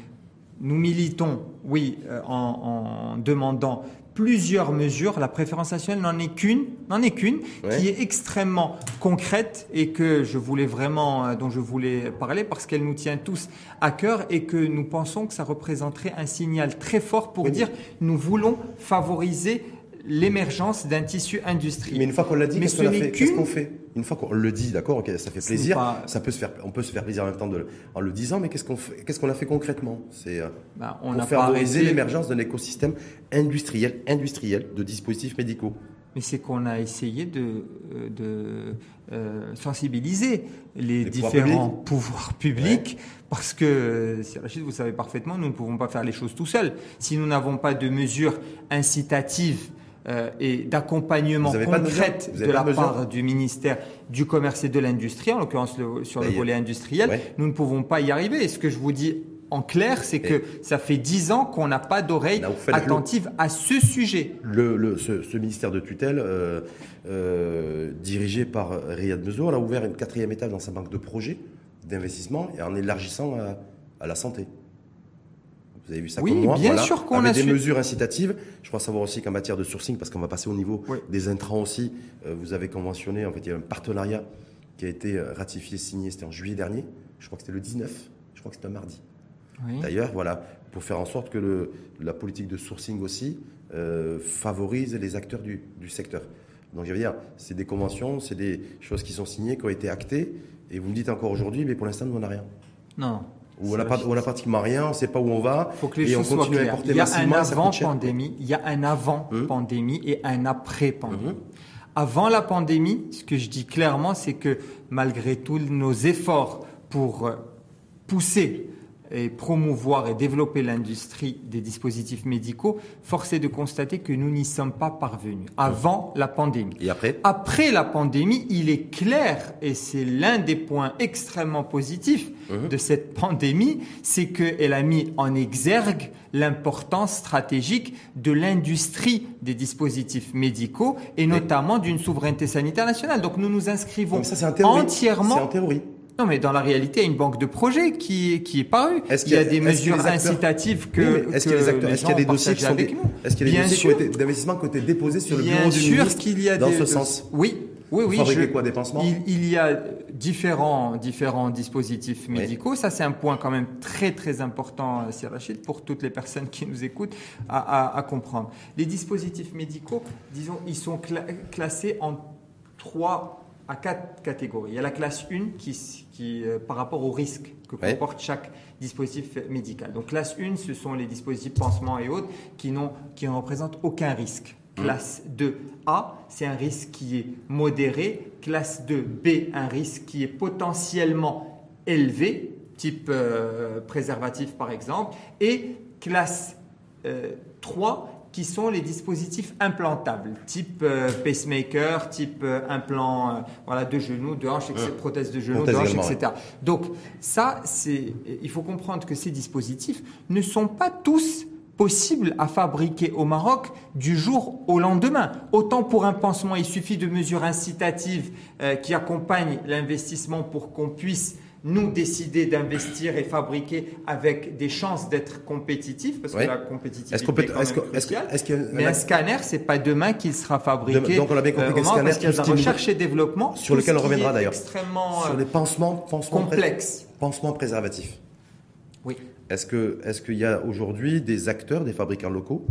nous militons, oui, en, en, demandant plusieurs mesures. La préférence nationale n'en est qu'une, n'en est qu'une, qui est extrêmement concrète et que je voulais vraiment, euh, dont je voulais parler parce qu'elle nous tient tous à cœur et que nous pensons que ça représenterait un signal très fort pour dire nous voulons favoriser l'émergence d'un tissu industriel. Mais une fois qu'on l'a dit, qu'est-ce qu'on fait, Une fois qu'on le dit, d'accord, ça fait plaisir, ça peut se faire, on peut se faire plaisir en même temps en le disant, mais qu'est-ce qu'on qu'est-ce qu'on a fait concrètement C'est euh, bah, on pour favoriser l'émergence d'un écosystème industriel, industriel de dispositifs médicaux. Mais c'est qu'on a essayé de, euh, de euh, sensibiliser les, différents pouvoirs publics, parce que, Rachid, vous savez parfaitement, nous ne pouvons pas faire les choses tout seuls. Si nous n'avons pas de mesures incitatives euh, et d'accompagnement concrète de, la part du ministère du Commerce et de l'Industrie, en l'occurrence sur le volet industriel, nous ne pouvons pas y arriver. Et ce que je vous dis en clair, c'est que ça fait dix ans qu'on n'a pas d'oreille attentive à ce sujet. Le, ce, ministère de tutelle, euh, euh, dirigé par Riyad Mezour, a ouvert une quatrième étape dans sa banque de projets d'investissement et en élargissant à à la santé. Vous avez vu ça oui, comme moi bien sûr qu'on a des mesures incitatives. Je crois savoir aussi qu'en matière de sourcing, parce qu'on va passer au niveau des intrants aussi, euh, vous avez conventionné, en fait, il y a un partenariat qui a été euh, ratifié, signé, c'était en juillet dernier. Je crois que c'était le 19. Je crois que c'était un mardi. D'ailleurs, voilà, pour faire en sorte que le, la politique de sourcing aussi euh, favorise les acteurs du, du secteur. Donc, je veux dire, c'est des conventions, c'est des choses qui sont signées, qui ont été actées, et vous me dites encore aujourd'hui, mais pour l'instant, nous, on n'a rien. Non. Ou on n'a pratiquement rien, on ne sait pas où on va. Faut que les et choses on continue à Il y a un avant pandémie, il y a un avant pandémie et un après pandémie. Hum. Avant la pandémie, ce que je dis clairement, c'est que malgré tous nos efforts pour euh, pousser et promouvoir et développer l'industrie des dispositifs médicaux, force est de constater que nous n'y sommes pas parvenus avant la pandémie. Et après? Après la pandémie, il est clair, et c'est l'un des points extrêmement positifs mhm. de cette pandémie, c'est qu'elle a mis en exergue l'importance stratégique de l'industrie des dispositifs médicaux et notamment d'une souveraineté sanitaire nationale. Donc nous nous inscrivons entièrement. C'est en théorie. Non, mais dans la réalité, il y a une banque de projets qui, qui est parue. Est-ce qu'il y, a des mesures incitatives que. est-ce qu'il y a des dossiers qui sont Est-ce qu'il y a des dossiers d'investissement qui ont été déposés sur le bureau du ministre qu'il y a dans ce sens Oui. Oui, oui. Quoi des il, il, y a différents, différents dispositifs médicaux. Ça, c'est un point quand même très, très important, euh, Sir Rachid, pour toutes les personnes qui nous écoutent à, à, à comprendre. Les dispositifs médicaux, disons, ils sont classés en trois à quatre catégories. Il y a la classe 1 qui, qui euh, par rapport au risque que comporte chaque dispositif médical. Donc classe 1, ce sont les dispositifs pansements et autres qui, qui ne représentent aucun risque. Mmh. Classe 2A, c'est un risque qui est modéré. Classe 2B, un risque qui est potentiellement élevé, type euh, préservatif par exemple. Et classe 3, euh, qui sont les dispositifs implantables, type euh, pacemaker, type euh, implant euh, voilà, de genou, de hanche, etc., prothèse de genou, de hanche, etc. Donc ça, c'est, il faut comprendre que ces dispositifs ne sont pas tous possibles à fabriquer au Maroc du jour au lendemain. Autant pour un pansement, il suffit de mesures incitatives qui accompagnent l'investissement pour qu'on puisse nous décider d'investir et fabriquer avec des chances d'être compétitifs, parce que la compétitivité est, peut, est, est, Mais un scanner, c'est pas demain qu'il sera fabriqué. Donc on a bien compris euh, scanner, parce qu'il y a de la recherche et développement sur lequel on reviendra d'ailleurs. Extrêmement sur les pansements, pansements complexes, pansements préservatifs. Oui. Est-ce que est-ce qu'il y a aujourd'hui des acteurs, des fabricants locaux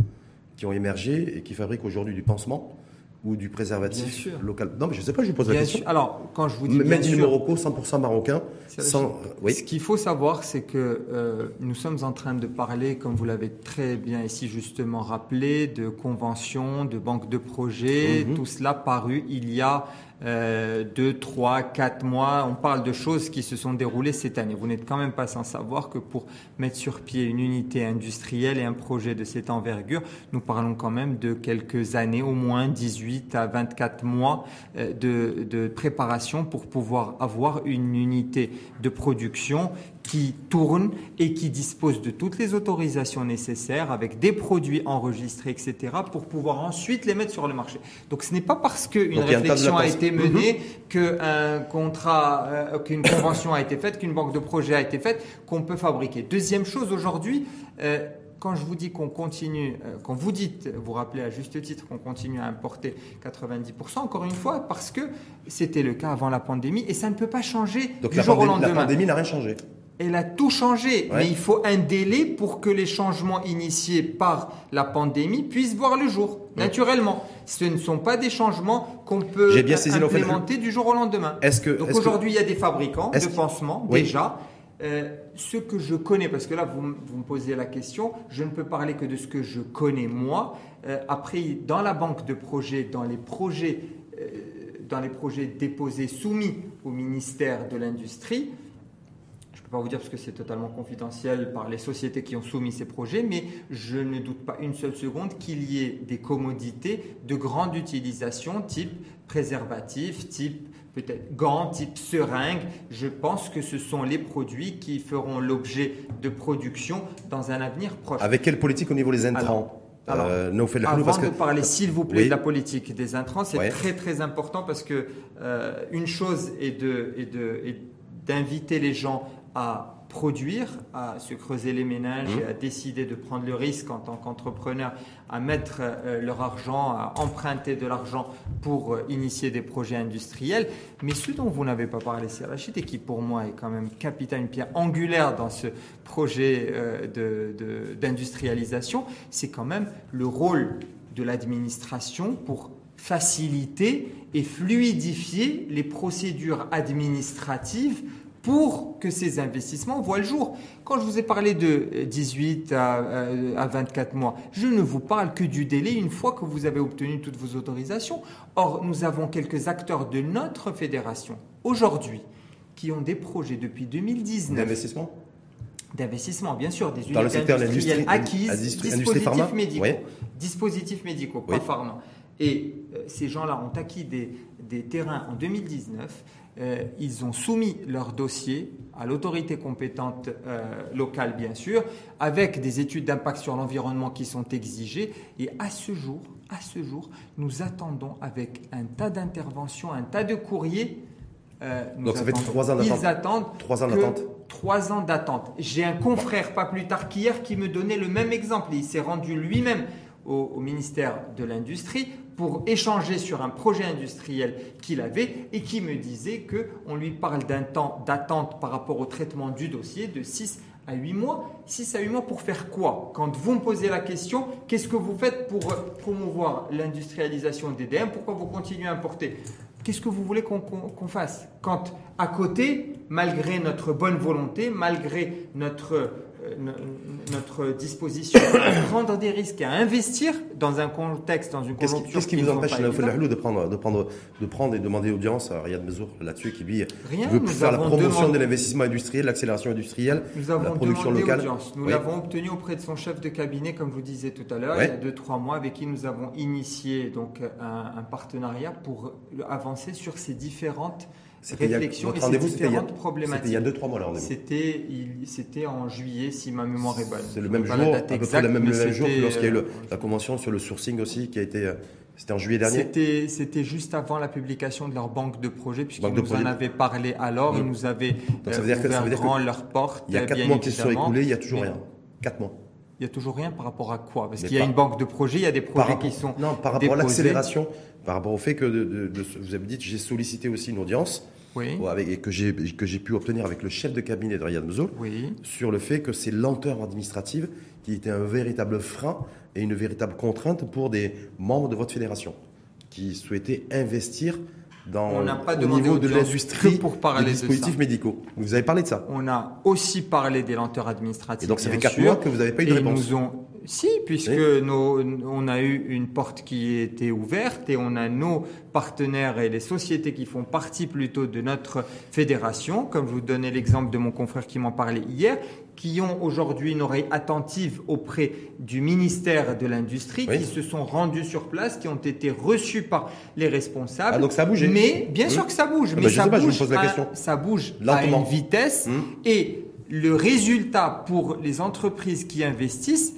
qui ont émergé et qui fabriquent aujourd'hui du pansement? Ou du préservatif local Non, mais je ne sais pas, je vous pose la question. Alors, quand je vous dis bien sûr, Morocco, 100% marocain. Sans, oui. Ce qu'il faut savoir, c'est que euh, nous sommes en train de parler, comme vous l'avez très bien ici justement rappelé, de conventions, de banques de projets, mhm. tout cela paru il y a euh, deux, trois, quatre mois. On parle de choses qui se sont déroulées cette année. Vous n'êtes quand même pas sans savoir que pour mettre sur pied une unité industrielle et un projet de cette envergure, nous parlons quand même de quelques années, au moins 18 à 24 mois euh, de, de préparation pour pouvoir avoir une unité de production qui tourne et qui dispose de toutes les autorisations nécessaires avec des produits enregistrés, etc., pour pouvoir ensuite les mettre sur le marché. Donc ce n'est pas parce qu'une réflexion a, été menée, mhm. qu'un contrat, euh, qu'une convention a été faite, qu'une banque de projets a été faite, qu'on peut fabriquer. Deuxième chose, aujourd'hui, euh, quand je vous dis qu'on continue, euh, quand vous dites, vous rappelez à juste titre qu'on continue à importer 90%, encore une fois, parce que c'était le cas avant la pandémie et ça ne peut pas changer Donc du jour au lendemain. La pandémie n'a rien changé elle a tout changé. Mais il faut un délai pour que les changements initiés par la pandémie puissent voir le jour, naturellement. Ce ne sont pas des changements qu'on peut implémenter du jour au lendemain. Donc aujourd'hui, il y a des fabricants de pansements, déjà. Euh, ce que je connais, parce que là, vous, me posez la question, je ne peux parler que de ce que je connais moi. Euh, après, dans la banque de projets, dans les projets, euh, dans les projets déposés, soumis au ministère de l'Industrie, pas vous dire parce que c'est totalement confidentiel par les sociétés qui ont soumis ces projets, mais je ne doute pas une seule seconde qu'il y ait des commodités de grande utilisation, type préservatif, type peut-être gants, type seringue. Je pense que ce sont les produits qui feront l'objet de production dans un avenir proche. Avec quelle politique au niveau des intrants? Alors, euh, avant parce de parler, s'il vous plaît, de la politique des intrants, c'est très très important parce que euh, une chose est de, est de, est d'inviter les gens à produire, à se creuser les ménages Mmh. et à décider de prendre le risque en tant qu'entrepreneur, à mettre euh, leur argent, à emprunter de l'argent pour euh, initier des projets industriels. Mais ce dont vous n'avez pas parlé, c'est Rachid, et qui pour moi est quand même capital, une pierre angulaire dans ce projet euh, d'industrialisation, c'est quand même le rôle de l'administration pour faciliter et fluidifier les procédures administratives pour que ces investissements voient le jour. Quand je vous ai parlé de 18 à, euh, à 24 mois, je ne vous parle que du délai une fois que vous avez obtenu toutes vos autorisations. Or, nous avons quelques acteurs de notre fédération aujourd'hui qui ont des projets depuis 2019 D'investissement? D'investissement, bien sûr, des Dans unités industrielles acquises, dispositifs médicaux, Oui. dispositifs médicaux, pas Oui. pharma. Et euh, ces gens-là ont acquis des, des terrains en 2019. Euh, ils ont soumis leur dossier à l'autorité compétente euh, locale, bien sûr, avec des études d'impact sur l'environnement qui sont exigées. Et à ce jour, à ce jour, nous attendons avec un tas d'interventions, un tas de courriers. euh, nous Donc ça fait trois ans d'attente. Ils attendent Trois ans d'attente. Trois ans d'attente. J'ai un confrère, pas plus tard qu'hier, qui me donnait le même exemple. Il s'est rendu lui-même au, au ministère de l'Industrie pour échanger sur un projet industriel qu'il avait et qui me disait qu'on lui parle d'un temps d'attente par rapport au traitement du dossier de 6 à 8 mois. 6 à 8 mois pour faire quoi? Quand vous me posez la question, qu'est-ce que vous faites pour promouvoir l'industrialisation d'EDM Pourquoi vous continuez à importer? Qu'est-ce que vous voulez qu'on fasse? Quand à côté, malgré notre bonne volonté, malgré notre, no- notre disposition à prendre des risques et à investir dans un contexte, dans une conjoncture qu'est-ce qui qui vous empêche, Lahlou, de prendre, de, prendre, de prendre et demander audience à Riyad Mezour là-dessus, qui lui Rien, veut faire la promotion demandé- de l'investissement industriel, l'accélération industrielle, Nous la avons production demandé locale audience. Nous Oui. l'avons obtenu auprès de son chef de cabinet, comme je vous disais tout à l'heure, il y a deux trois mois, avec qui nous avons initié donc un, un partenariat pour avancer sur ces différentes C'était et votre rendez-vous, c'était il y a- différentes C'était problématiques. il y a 2-3 mois, le rendez-vous. C'était en juillet, si ma mémoire est bonne. C'est le même jour, à la date peu près le même, mais le même jour que lorsqu'il y a eu le- euh, la convention sur le sourcing aussi, qui a été. euh, C'était en juillet dernier. C'était, juste avant la publication de leur banque de projets, puisqu'ils nous en avaient parlé alors, ils Mm. nous avaient Donc ça euh, veut dire que- ça ouvert veut dire que leurs portes. Il y a euh, 4 bien mois qui se sont écoulés, il n'y a toujours rien. 4 mois. Il n'y a toujours rien par rapport à quoi? Parce qu'il y a par- une banque de projets, il y a des projets rapport, qui sont non, par rapport à l'accélération, par rapport au fait que de- de- de- vous avez dit, j'ai sollicité aussi une audience Oui, ou avec- et que j'ai pu obtenir avec le chef de cabinet de Riyad Mezoul oui. sur le fait que ces lenteurs administratives qui étaient un véritable frein et une véritable contrainte pour des membres de votre fédération qui souhaitaient investir dans On n'a pas au demandé niveau de l'industrie pour parler des de dispositifs médicaux. Vous avez parlé de ça. On a aussi parlé des lenteurs administratives. Et donc ça fait bien 4 sûr. mois que vous n'avez pas eu de réponse. nous ont... Si, puisque nos- on a eu une porte qui était ouverte et on a nos partenaires et les sociétés qui font partie plutôt de notre fédération, comme je vous donnais l'exemple de mon confrère qui m'en parlait hier, qui ont aujourd'hui une oreille attentive auprès du ministère de l'Industrie, Oui. qui se sont rendus sur place, qui ont été reçus par les responsables. Ah, donc ça a bougé. Mais bien Hum. sûr que ça bouge, Ah mais bah, ça pas, je bouge pose la à- question. ça bouge à une vitesse Hum. et le résultat pour les entreprises qui investissent,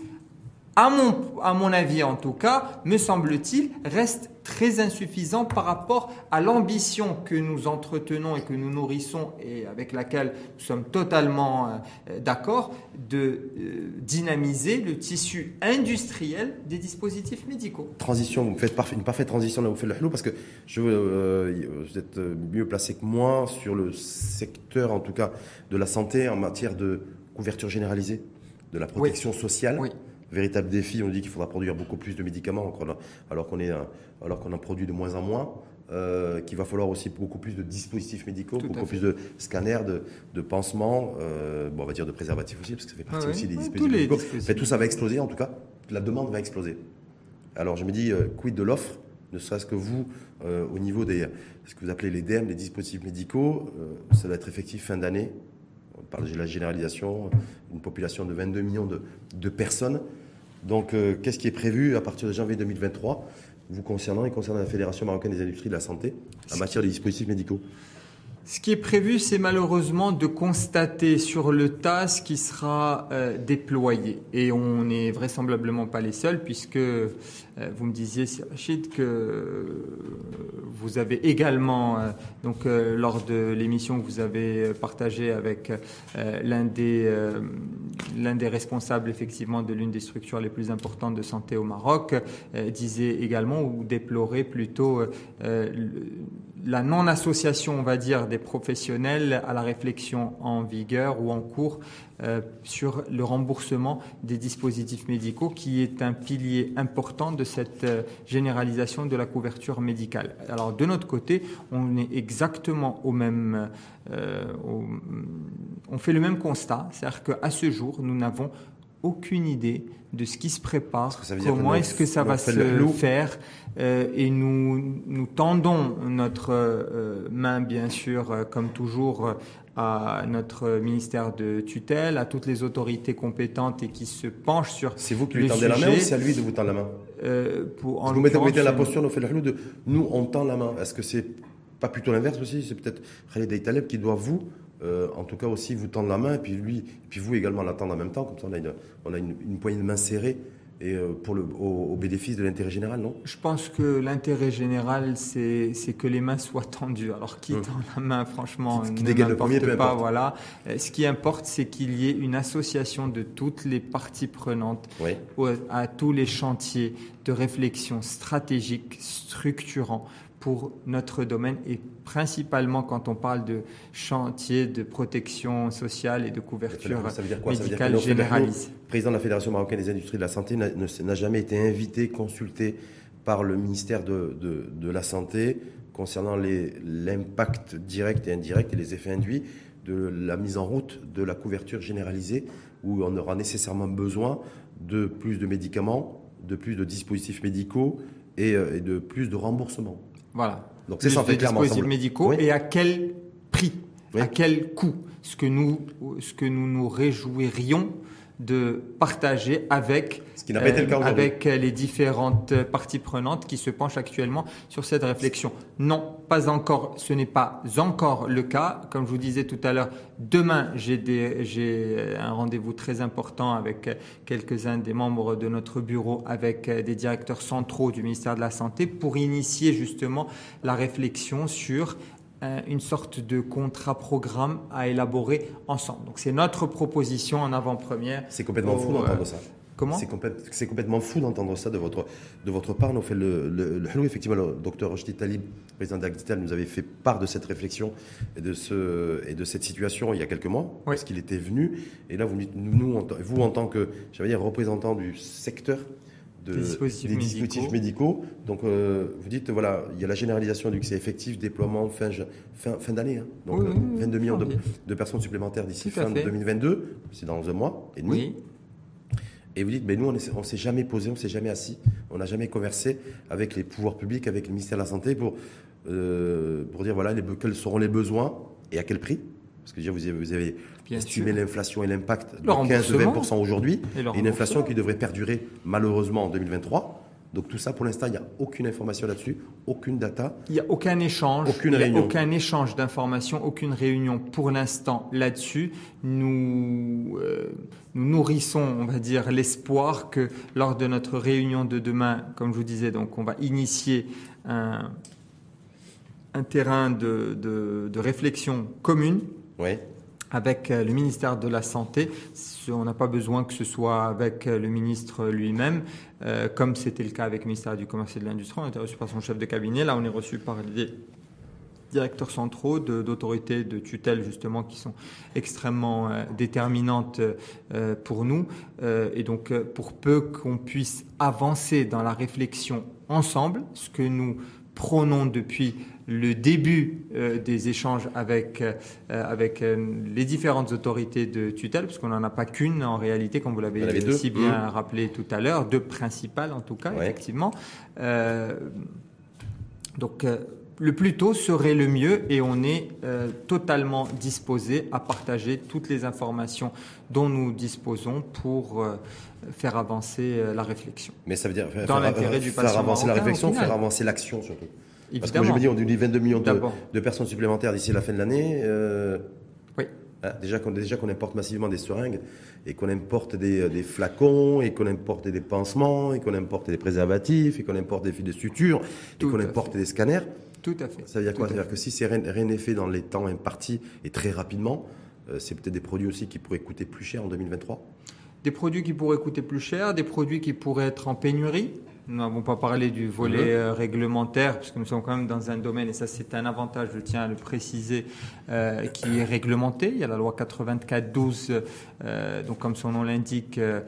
à mon, à mon avis en tout cas, me semble-t-il, reste très insuffisant par rapport à l'ambition que nous entretenons et que nous nourrissons et avec laquelle nous sommes totalement euh, d'accord de euh, dynamiser le tissu industriel des dispositifs médicaux. transition, vous me faites une parfaite transition là où vous faites le flou parce que je, euh, vous êtes mieux placé que moi sur le secteur, en tout cas, de la santé en matière de couverture généralisée, de la protection sociale. Oui. Véritable défi, on dit qu'il faudra produire beaucoup plus de médicaments alors qu'on qu'on en produit de moins en moins. euh, qu'il va falloir aussi beaucoup plus de dispositifs médicaux, Tout beaucoup plus de scanners, de, de pansements, euh, bon, on va dire de préservatifs aussi, parce que ça fait partie Ah aussi des dispositifs médicaux. dispositifs. Mais tout ça va exploser, en tout cas, la demande va exploser. Alors je me dis, euh, quid de l'offre? Ne serait-ce que vous, euh, au niveau des ce que vous appelez les DM, les dispositifs médicaux, ça va être effectif fin d'année. On parle de la généralisation, une population de 22 millions de, de personnes. Donc euh, qu'est-ce qui est prévu à partir de janvier 2023, vous concernant et concernant la Fédération marocaine des industries de la santé, en matière de dispositifs médicaux? Ce qui est prévu, c'est malheureusement de constater sur le tas ce qui sera euh, déployé. Et on n'est vraisemblablement pas les seuls, puisque euh, vous me disiez, Rachid, que vous avez également, euh, donc lors de l'émission que vous avez partagée avec l'un des, des responsables effectivement de l'une des structures les plus importantes de santé au Maroc, disait également ou déplorait plutôt la non-association, on va dire, des professionnels à la réflexion en vigueur ou en cours euh, sur le remboursement des dispositifs médicaux, qui est un pilier important de cette euh, généralisation de la couverture médicale. Alors de notre côté, on est exactement au même, euh, on fait le même constat, c'est-à-dire qu'à ce jour, nous n'avons aucune idée de ce qui se prépare, comment est-ce que ça va se faire. Euh, et nous, nous tendons notre euh, main, bien sûr, euh, comme toujours, à notre ministère de tutelle, à toutes les autorités compétentes et qui se penchent sur. C'est vous qui lui tendez la main ou c'est à lui de vous tendre la main pour, en Vous mettez, mettez la posture, nous fait le de nous, on tend la main. Est-ce que c'est pas plutôt l'inverse aussi? C'est peut-être Khalid Taleb qui doit vous euh, en tout cas aussi vous tendre la main, et puis lui, et puis vous également l'attendre en même temps, comme ça on a une, on a une, poignée de main serrée et euh, pour le, au, bénéfice de l'intérêt général, non? Je pense que l'intérêt général, c'est que les mains soient tendues. Alors qui hum. tend la main, franchement, qui, qui le premier, pas. Voilà. Euh, ce qui importe, c'est qu'il y ait une association de toutes les parties prenantes à tous les chantiers de réflexion stratégique, structurant pour notre domaine et principalement quand on parle de chantier de protection sociale et de couverture médicale généralisée. Le président de la Fédération marocaine des industries de la santé n'a jamais été invité, consulté par le ministère de, de, la Santé concernant l'impact direct et indirect et les effets induits de la mise en route de la couverture généralisée où on aura nécessairement besoin de plus de médicaments, de plus de dispositifs médicaux et, euh, et de plus de remboursements. Voilà. Donc c'est ça, fait clairement. dispositifs médicaux et à quel prix, à quel coût? Ce que nous, ce que nous nous réjouirions de partager avec, euh, avec les différentes parties prenantes qui se penchent actuellement sur cette réflexion. Non, pas encore, ce n'est pas encore le cas. Comme je vous disais tout à l'heure, demain, j'ai un rendez-vous très important avec quelques-uns des membres de notre bureau, avec des directeurs centraux du ministère de la Santé pour initier justement la réflexion sur euh, une sorte de contrat-programme à élaborer ensemble. Donc c'est notre proposition en avant-première. C'est complètement fou d'entendre ça. Comment C'est complètement fou d'entendre ça de votre, de votre part. Nous fait le, le, effectivement, le docteur Rochdi Talib, président d'Agdital, nous avait fait part de cette réflexion et de, ce, et de cette situation il y a quelques mois, parce qu'il était venu. Et là, vous, nous, vous en tant que, j'allais dire, représentant du secteur, des dispositifs, médicaux. Donc, euh, vous dites, voilà, il y a la généralisation du c'est effectif, déploiement fin, fin, fin d'année. Hein. Donc, 22 millions de, personnes supplémentaires d'ici fin 2022, c'est dans un mois et demi. Et vous dites, mais nous, on ne s'est jamais posé, on ne s'est jamais assis, on n'a jamais conversé avec les pouvoirs publics, avec le ministère de la Santé pour, euh, pour dire, voilà, les, quels seront les besoins et à quel prix. Parce que vous avez, vous avez estimé l'inflation et l'impact de 15-20% aujourd'hui, et une inflation qui devrait perdurer malheureusement en 2023. Donc tout ça, pour l'instant, il n'y a aucune information là-dessus, aucune data. Il n'y a aucun échange, aucune il aucun échange d'informations, aucune réunion pour l'instant là-dessus. Nous, euh, nous nourrissons, on va dire, l'espoir que lors de notre réunion de demain, comme je vous disais, donc on va initier un, un terrain de, de, de réflexion commune avec euh, le ministère de la Santé. On n'a pas besoin que ce soit avec euh, le ministre lui-même, euh, comme c'était le cas avec le ministère du Commerce et de l'Industrie. On été reçu par son chef de cabinet. Là, on est reçu par des directeurs centraux d'autorités de, tutelle justement qui sont extrêmement déterminantes pour nous et donc pour peu qu'on puisse avancer dans la réflexion ensemble ce que nous prônons depuis le début euh, des échanges avec, euh, avec euh, les différentes autorités de tutelle, parce qu'on n'en a pas qu'une en réalité, comme vous l'avez si bien mmh. rappelé tout à l'heure, deux principales en tout cas, effectivement. donc, le plus tôt serait le mieux et on est totalement disposé à partager toutes les informations dont nous disposons pour faire avancer la réflexion. Mais ça veut dire faire, avancer la réflexion, faire avancer l'action surtout. Parce que je me dis, on dit 22 millions de, personnes supplémentaires d'ici la fin de l'année. Euh, oui. Hein, déjà qu'on déjà qu'on importe massivement des seringues et qu'on importe des, des, flacons et qu'on importe des pansements et qu'on importe des préservatifs et qu'on importe des fils de suture et qu'on importe des scanners. Tout à fait. Ça veut dire quoi? Ça veut dire que si c'est rien n'est fait dans les temps impartis et très rapidement, euh, c'est peut-être des produits aussi qui pourraient coûter plus cher en 2023 Des produits qui pourraient coûter plus cher, des produits qui pourraient être en pénurie nous n'avons pas parlé du volet euh, réglementaire, puisque nous sommes quand même dans un domaine, et ça c'est un avantage, je tiens à le préciser, euh, qui est réglementé. Il y a la loi 84-12, euh, donc comme son nom l'indique, euh,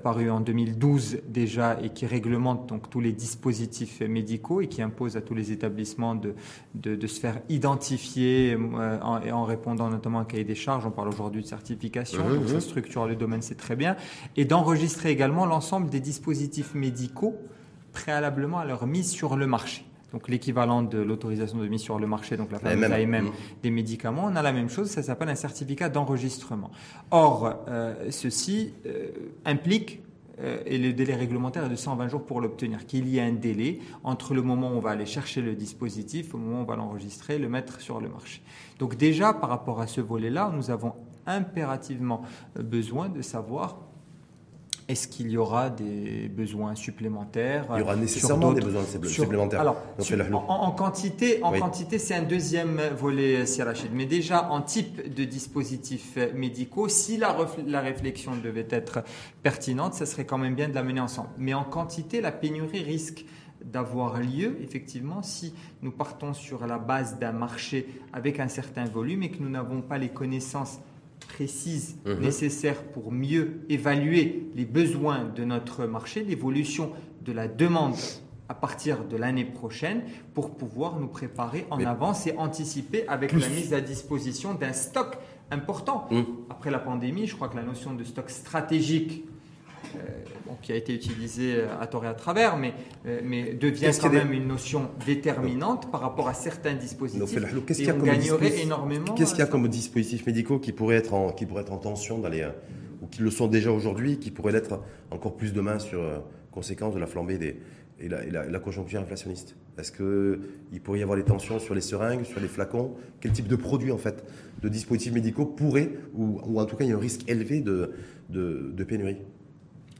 paru en 2012 déjà, et qui réglemente donc tous les dispositifs médicaux et qui impose à tous les établissements de, de, de se faire identifier en, en, répondant notamment à un cahier des charges. On parle aujourd'hui de certification, donc ça structure le domaine, c'est très bien. Et d'enregistrer également l'ensemble des dispositifs médicaux préalablement à leur mise sur le marché. Donc l'équivalent de l'autorisation de mise sur le marché, donc la fameuse AMM mm. des médicaments, on a la même chose, ça s'appelle un certificat d'enregistrement. Or, euh, ceci euh, implique euh, et le délai réglementaire est de 120 jours pour l'obtenir, qu'il y ait un délai entre le moment où on va aller chercher le dispositif, au moment où on va l'enregistrer, le mettre sur le marché. Donc déjà, par rapport à ce volet-là, nous avons impérativement besoin de savoir est-ce qu'il y aura des besoins supplémentaires Il y aura nécessairement des besoins supplémentaires. Alors, en, quantité, en quantité, c'est un deuxième volet, Sirachid. Mais déjà, en type de dispositifs médicaux, si la, la réflexion devait être pertinente, ça serait quand même bien de la mener ensemble. Mais en quantité, la pénurie risque d'avoir lieu, effectivement, si nous partons sur la base d'un marché avec un certain volume et que nous n'avons pas les connaissances précises mhm. nécessaires pour mieux évaluer les besoins de notre marché, l'évolution de la demande à partir de l'année prochaine pour pouvoir nous préparer en avance et anticiper avec la mise à disposition d'un stock important. Mhm. Après la pandémie, je crois que la notion de stock stratégique euh, qui a été utilisé euh, à tort et à travers, mais, euh, mais devient quand même une notion déterminante par rapport à certains dispositifs. Qu'est-ce qu'il y a comme énormément. Qu'est-ce qu'il y a comme dispositifs médicaux qui pourraient être en, qui pourraient être en tension dans les, ou qui le sont déjà aujourd'hui, qui pourraient l'être encore plus demain sur conséquence de la flambée des, et la, conjoncture inflationniste? Est-ce qu'il pourrait y avoir des tensions sur les seringues, sur les flacons? Quel type de produits, en fait, de dispositifs médicaux pourraient, ou, ou en tout cas, il y a un risque élevé de, de, de pénurie?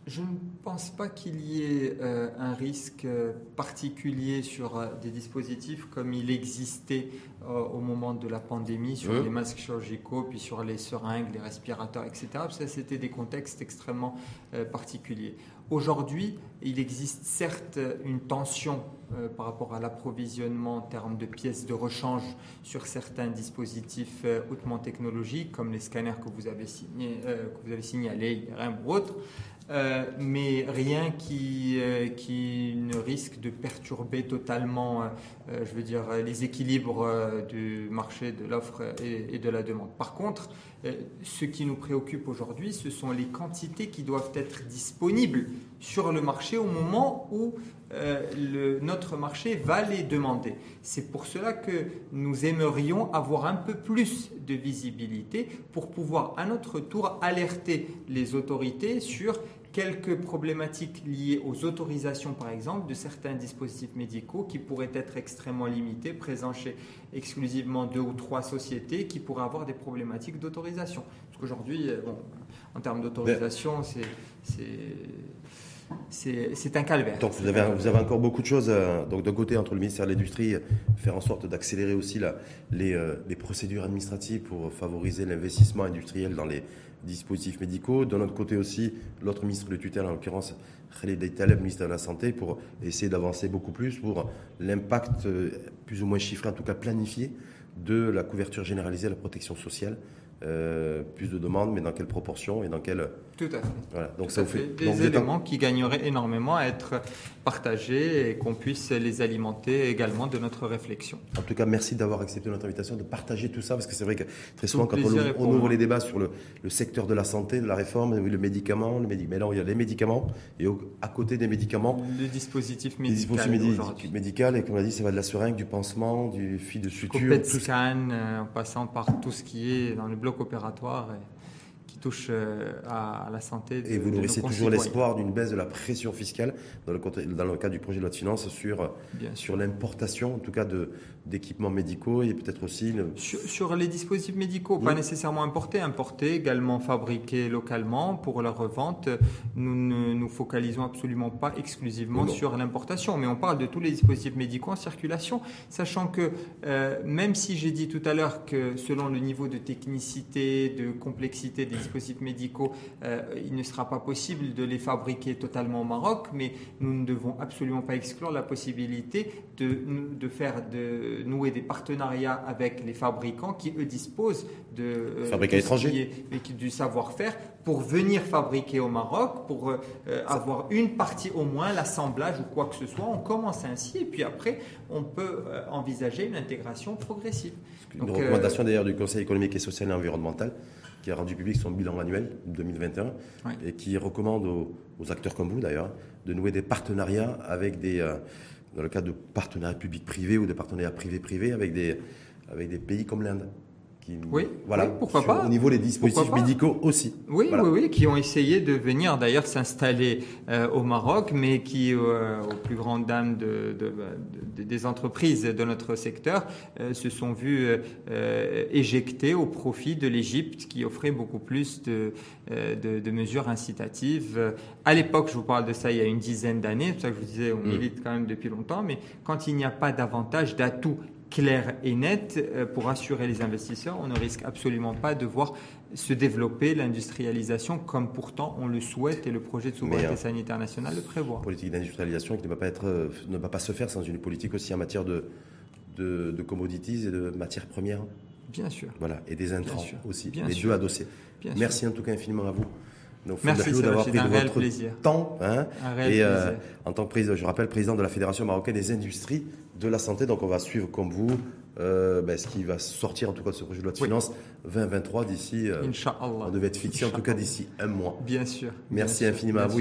Je ne pense pas qu'il y ait euh, un risque euh, particulier sur euh, des dispositifs comme il existait au moment de la pandémie sur les masques chirurgicaux, puis sur les seringues, les respirateurs, etc. Ça, c'était des contextes extrêmement particuliers. Aujourd'hui, il existe certes une tension par rapport à l'approvisionnement en termes de pièces de rechange sur certains dispositifs hautement technologiques, comme les scanners que vous avez, signé, que vous avez signalés, IRM ou autres. Euh, mais rien qui, euh, qui ne risque de perturber totalement, euh, je veux dire, les équilibres du marché de l'offre et, de la demande. Par contre, ce qui nous préoccupe aujourd'hui, ce sont les quantités qui doivent être disponibles sur le marché au moment où le, notre marché va les demander. C'est pour cela que nous aimerions avoir un peu plus de visibilité pour pouvoir à notre tour alerter les autorités sur quelques problématiques liées aux autorisations, par exemple, de certains dispositifs médicaux qui pourraient être extrêmement limités, présents chez exclusivement deux ou trois sociétés qui pourraient avoir des problématiques d'autorisation. Parce qu'aujourd'hui, euh, bon, en termes d'autorisation, c'est un calvaire. Donc vous avez, encore beaucoup de choses. Euh, donc d'un côté, entre le ministère de l'Industrie, faire en sorte d'accélérer aussi euh, les, procédures administratives pour favoriser l'investissement industriel dans les dispositifs médicaux. D'un autre côté aussi, l'autre ministre de tutelle, en l'occurrence Khalid Taleb, ministre de la Santé, pour essayer d'avancer beaucoup plus pour l'impact euh, plus ou moins chiffré, en tout cas planifié, de la couverture généralisée de la protection sociale plus de demandes, mais dans quelle proportion et dans quelle... Tout à fait. Voilà. Donc ça fait. Des éléments qui gagneraient énormément à être partagés et qu'on puisse les alimenter également de notre réflexion. En tout cas, merci d'avoir accepté notre invitation, de partager tout ça, parce que c'est vrai que très souvent, quand on, ouvre les débats sur le, secteur de la santé, de la réforme, le médicament, le médicament, mais là, il y a les médicaments, et à côté des médicaments... Les dispositifs médicaux. Les dispositifs médicaux, et comme on l'a dit, ça va de la seringue, du pansement, du fil de suture... tout scan, euh, en passant par tout ce qui est dans le bloc opératoire et qui touchent à, la santé. De, Et vous nourrissez toujours l'espoir d'une baisse de la pression fiscale dans le, dans le cadre du projet de loi de finances sur, sur l'importation, en tout cas, d'équipements médicaux et peut-être aussi. Sur, les dispositifs médicaux, pas nécessairement importés, importés, également fabriqués localement pour leur revente. Nous ne nous focalisons absolument pas exclusivement sur l'importation, mais on parle de tous les dispositifs médicaux en circulation, sachant que euh, même si j'ai dit tout à l'heure que selon le niveau de technicité, de complexité des dispositifs médicaux, euh, il ne sera pas possible de les fabriquer totalement au Maroc, mais nous ne devons absolument pas exclure la possibilité de, de faire de nouer des partenariats avec les fabricants qui eux disposent de euh, fabriquer à l'étranger du savoir-faire pour venir fabriquer au Maroc, pour avoir une partie au moins l'assemblage ou quoi que ce soit. On commence ainsi et puis après on peut envisager une intégration progressive. Une recommandation d'ailleurs du Conseil économique et social et environnemental qui a rendu public son bilan annuel 2021 et qui recommande aux, acteurs comme vous d'ailleurs de nouer des partenariats avec des, euh, dans le cadre de partenariats publics-privés ou de partenariats privés-privés avec des, avec des pays comme l'Inde oui, voilà, pourquoi pas. Au niveau des dispositifs médicaux aussi. Oui, oui, oui, qui ont essayé de venir d'ailleurs s'installer euh, au Maroc, mais qui, euh, aux plus grandes dames de, des entreprises de notre secteur, euh, se sont vus éjectés au profit de l'Égypte, qui offrait beaucoup plus de, de, mesures incitatives. À l'époque, je vous parle de ça il y a une dizaine d'années, c'est pour ça que je vous disais, on mm. milite quand même depuis longtemps, mais quand il n'y a pas davantage d'atouts clair et net euh, pour assurer les investisseurs. On ne risque absolument pas de voir se développer l'industrialisation comme pourtant on le souhaite et le projet de souveraineté euh, sanitaire nationale le prévoit. Politique d'industrialisation qui ne va pas être, euh, ne va pas se faire sans une politique aussi en matière de, de, commodities et de matières premières. Bien sûr. Voilà, et des intrants aussi, Bien les deux adossés. Merci en tout cas infiniment à vous. Donc, Merci d'avoir pris de votre plaisir. temps. Hein, et euh, en tant que président, je rappelle, président de la Fédération marocaine des industries de la santé. Donc on va suivre comme vous euh, ben, ce qui va sortir en tout cas de ce projet de loi de finances 2023 d'ici. Euh, Inch'Allah. On devait être fixé en tout cas d'ici un mois. Bien sûr. Merci infiniment à vous.